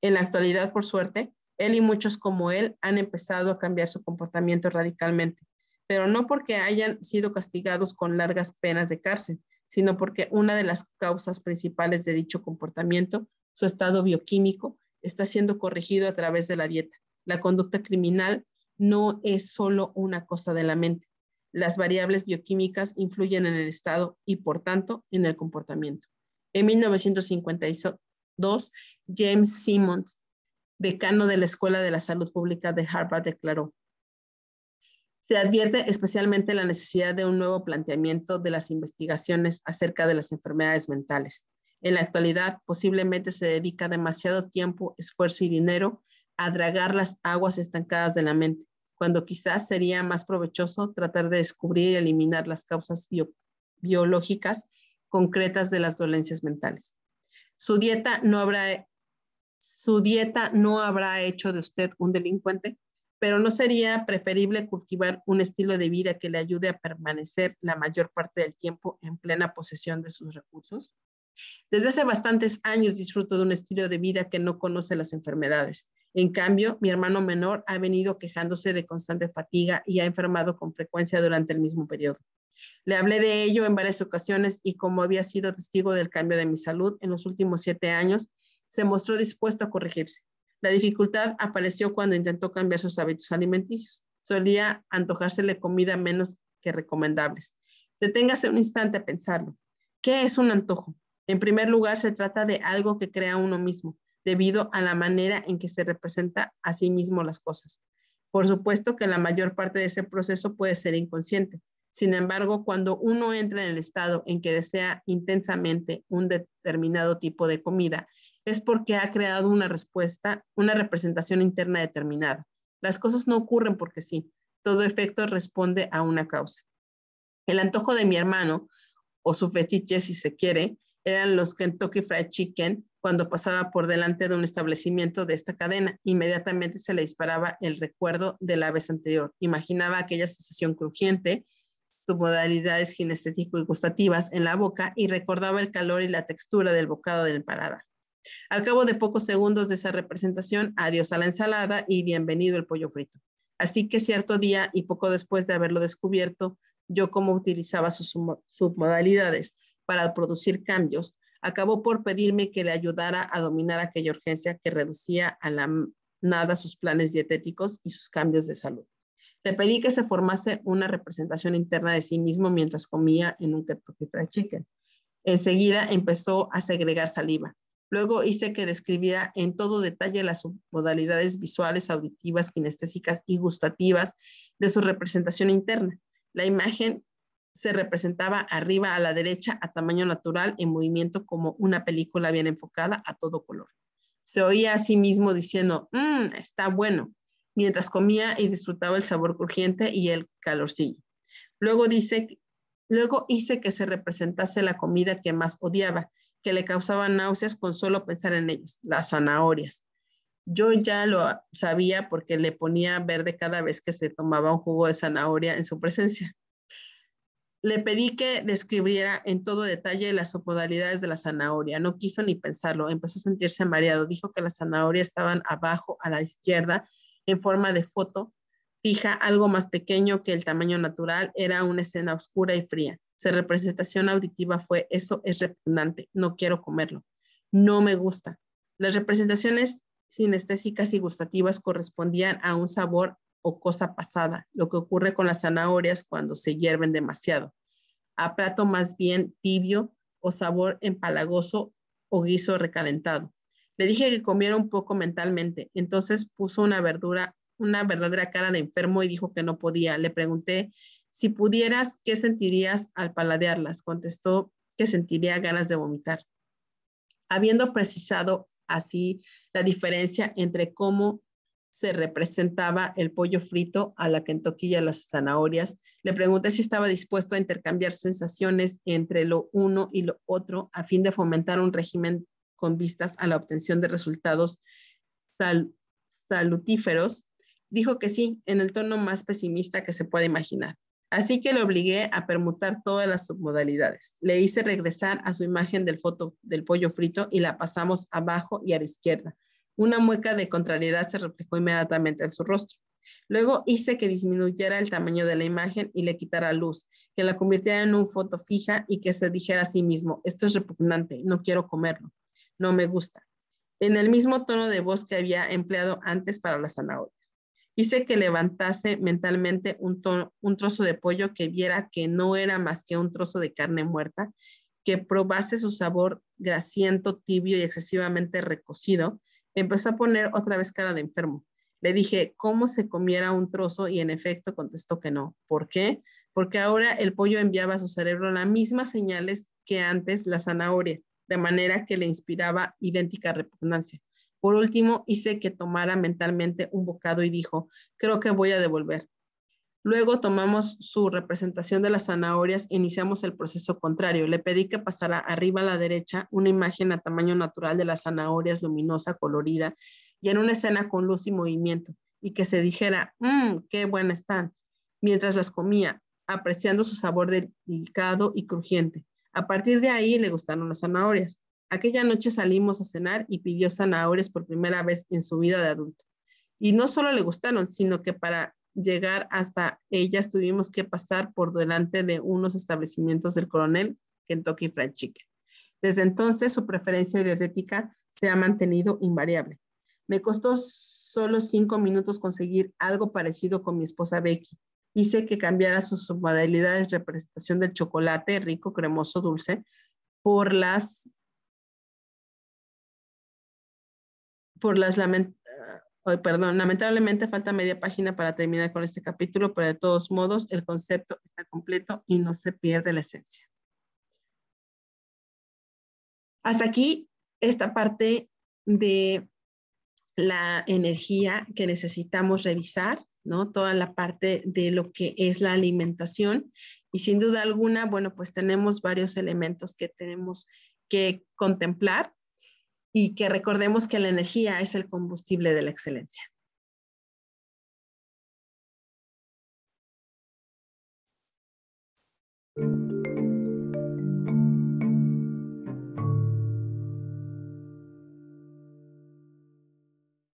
En la actualidad, por suerte, él y muchos como él han empezado a cambiar su comportamiento radicalmente, pero no porque hayan sido castigados con largas penas de cárcel, sino porque una de las causas principales de dicho comportamiento, su estado bioquímico, está siendo corregido a través de la dieta. La conducta criminal no es solo una cosa de la mente. Las variables bioquímicas influyen en el estado y, por tanto, en el comportamiento. En 1952, James Simmons, decano de la Escuela de la Salud Pública de Harvard, declaró, se advierte especialmente la necesidad de un nuevo planteamiento de las investigaciones acerca de las enfermedades mentales. En la actualidad, posiblemente se dedica demasiado tiempo, esfuerzo y dinero a dragar las aguas estancadas de la mente, cuando quizás sería más provechoso tratar de descubrir y eliminar las causas biológicas concretas de las dolencias mentales. Su dieta no habrá su dieta no habrá hecho de usted un delincuente, pero no sería preferible cultivar un estilo de vida que le ayude a permanecer la mayor parte del tiempo en plena posesión de sus recursos. Desde hace bastantes años disfruto de un estilo de vida que no conoce las enfermedades. En cambio, mi hermano menor ha venido quejándose de constante fatiga y ha enfermado con frecuencia durante el mismo periodo. Le hablé de ello en varias ocasiones y como había sido testigo del cambio de mi salud en los últimos siete años, se mostró dispuesto a corregirse. La dificultad apareció cuando intentó cambiar sus hábitos alimenticios. Solía antojársele comida menos que recomendables. Deténgase un instante a pensarlo. ¿Qué es un antojo? En primer lugar, se trata de algo que crea uno mismo, debido a la manera en que se representa a sí mismo las cosas. Por supuesto que la mayor parte de ese proceso puede ser inconsciente. Sin embargo, cuando uno entra en el estado en que desea intensamente un determinado tipo de comida es porque ha creado una respuesta, una representación interna determinada. Las cosas no ocurren porque sí. Todo efecto responde a una causa. El antojo de mi hermano, o su fetiche si se quiere, eran los Kentucky Fried Chicken cuando pasaba por delante de un establecimiento de esta cadena. Inmediatamente se le disparaba el recuerdo de la vez anterior. Imaginaba aquella sensación crujiente, sus modalidades kinestético y gustativas en la boca y recordaba el calor y la textura del bocado del paladar. Al cabo de pocos segundos de esa representación, adiós a la ensalada y bienvenido el pollo frito. Así que cierto día y poco después de haberlo descubierto, yo como utilizaba sus submodalidades para producir cambios, acabó por pedirme que le ayudara a dominar aquella urgencia que reducía a la nada sus planes dietéticos y sus cambios de salud. Le pedí que se formase una representación interna de sí mismo mientras comía en un Kentucky Fried Chicken. Enseguida empezó a segregar saliva. Luego hice que describiera en todo detalle las modalidades visuales, auditivas, kinestésicas y gustativas de su representación interna. La imagen se representaba arriba a la derecha a tamaño natural en movimiento como una película bien enfocada a todo color. Se oía a sí mismo diciendo, mmm, está bueno, mientras comía y disfrutaba el sabor crujiente y el calorcillo. Luego dice, luego hice que se representase la comida que más odiaba, que le causaba náuseas con solo pensar en ellas, las zanahorias. Yo ya lo sabía porque le ponía verde cada vez que se tomaba un jugo de zanahoria en su presencia. Le pedí que describiera en todo detalle las submodalidades de la zanahoria. No quiso ni pensarlo. Empezó a sentirse mareado. Dijo que las zanahorias estaban abajo a la izquierda en forma de foto fija, algo más pequeño que el tamaño natural. Era una escena oscura y fría. Su representación auditiva fue, eso es repugnante. No quiero comerlo. No me gusta. Las representaciones sinestésicas y gustativas correspondían a un sabor o cosa pasada, lo que ocurre con las zanahorias cuando se hierven demasiado, a plato más bien tibio o sabor empalagoso o guiso recalentado. Le dije que comiera un poco mentalmente, entonces puso una verdura, una verdadera cara de enfermo y dijo que no podía. Le pregunté si pudieras, ¿qué sentirías al paladearlas? Contestó que sentiría ganas de vomitar. Habiendo precisado así la diferencia entre cómo se representaba el pollo frito a la Kentucky y las zanahorias. Le pregunté si estaba dispuesto a intercambiar sensaciones entre lo uno y lo otro a fin de fomentar un régimen con vistas a la obtención de resultados salutíferos. Dijo que sí, en el tono más pesimista que se puede imaginar. Así que le obligué a permutar todas las submodalidades. Le hice regresar a su imagen del foto del pollo frito y la pasamos abajo y a la izquierda. Una mueca de contrariedad se reflejó inmediatamente en su rostro. Luego hice que disminuyera el tamaño de la imagen y le quitara luz, que la convirtiera en una foto fija y que se dijera a sí mismo, esto es repugnante, no quiero comerlo, no me gusta. En el mismo tono de voz que había empleado antes para las zanahorias. Hice que levantase mentalmente un, un trozo de pollo que viera que no era más que un trozo de carne muerta, que probase su sabor grasiento, tibio y excesivamente recocido. Empezó a poner otra vez cara de enfermo. Le dije cómo se comiera un trozo y en efecto contestó que no. ¿Por qué? Porque ahora el pollo enviaba a su cerebro las mismas señales que antes la zanahoria, de manera que le inspiraba idéntica repugnancia. Por último, hice que tomara mentalmente un bocado y dijo, creo que voy a devolver. Luego tomamos su representación de las zanahorias e iniciamos el proceso contrario. Le pedí que pasara arriba a la derecha una imagen a tamaño natural de las zanahorias luminosa, colorida y en una escena con luz y movimiento y que se dijera, mmm, qué buenas están, mientras las comía, apreciando su sabor delicado y crujiente. A partir de ahí le gustaron las zanahorias. Aquella noche salimos a cenar y pidió zanahorias por primera vez en su vida de adulto. Y no solo le gustaron, sino que para llegar hasta ellas tuvimos que pasar por delante de unos establecimientos del coronel Kentucky Fried Chicken. Desde entonces su preferencia dietética se ha mantenido invariable. Me costó solo cinco minutos conseguir algo parecido con mi esposa Becky. Hice que cambiara sus modalidades de representación del chocolate rico, cremoso, dulce, por las por las perdón, lamentablemente falta media página para terminar con este capítulo, pero de todos modos el concepto está completo y no se pierde la esencia. Hasta aquí esta parte de la energía que necesitamos revisar, ¿no? Toda la parte de lo que es la alimentación y sin duda alguna, bueno, pues tenemos varios elementos que tenemos que contemplar y que recordemos que la energía es el combustible de la excelencia.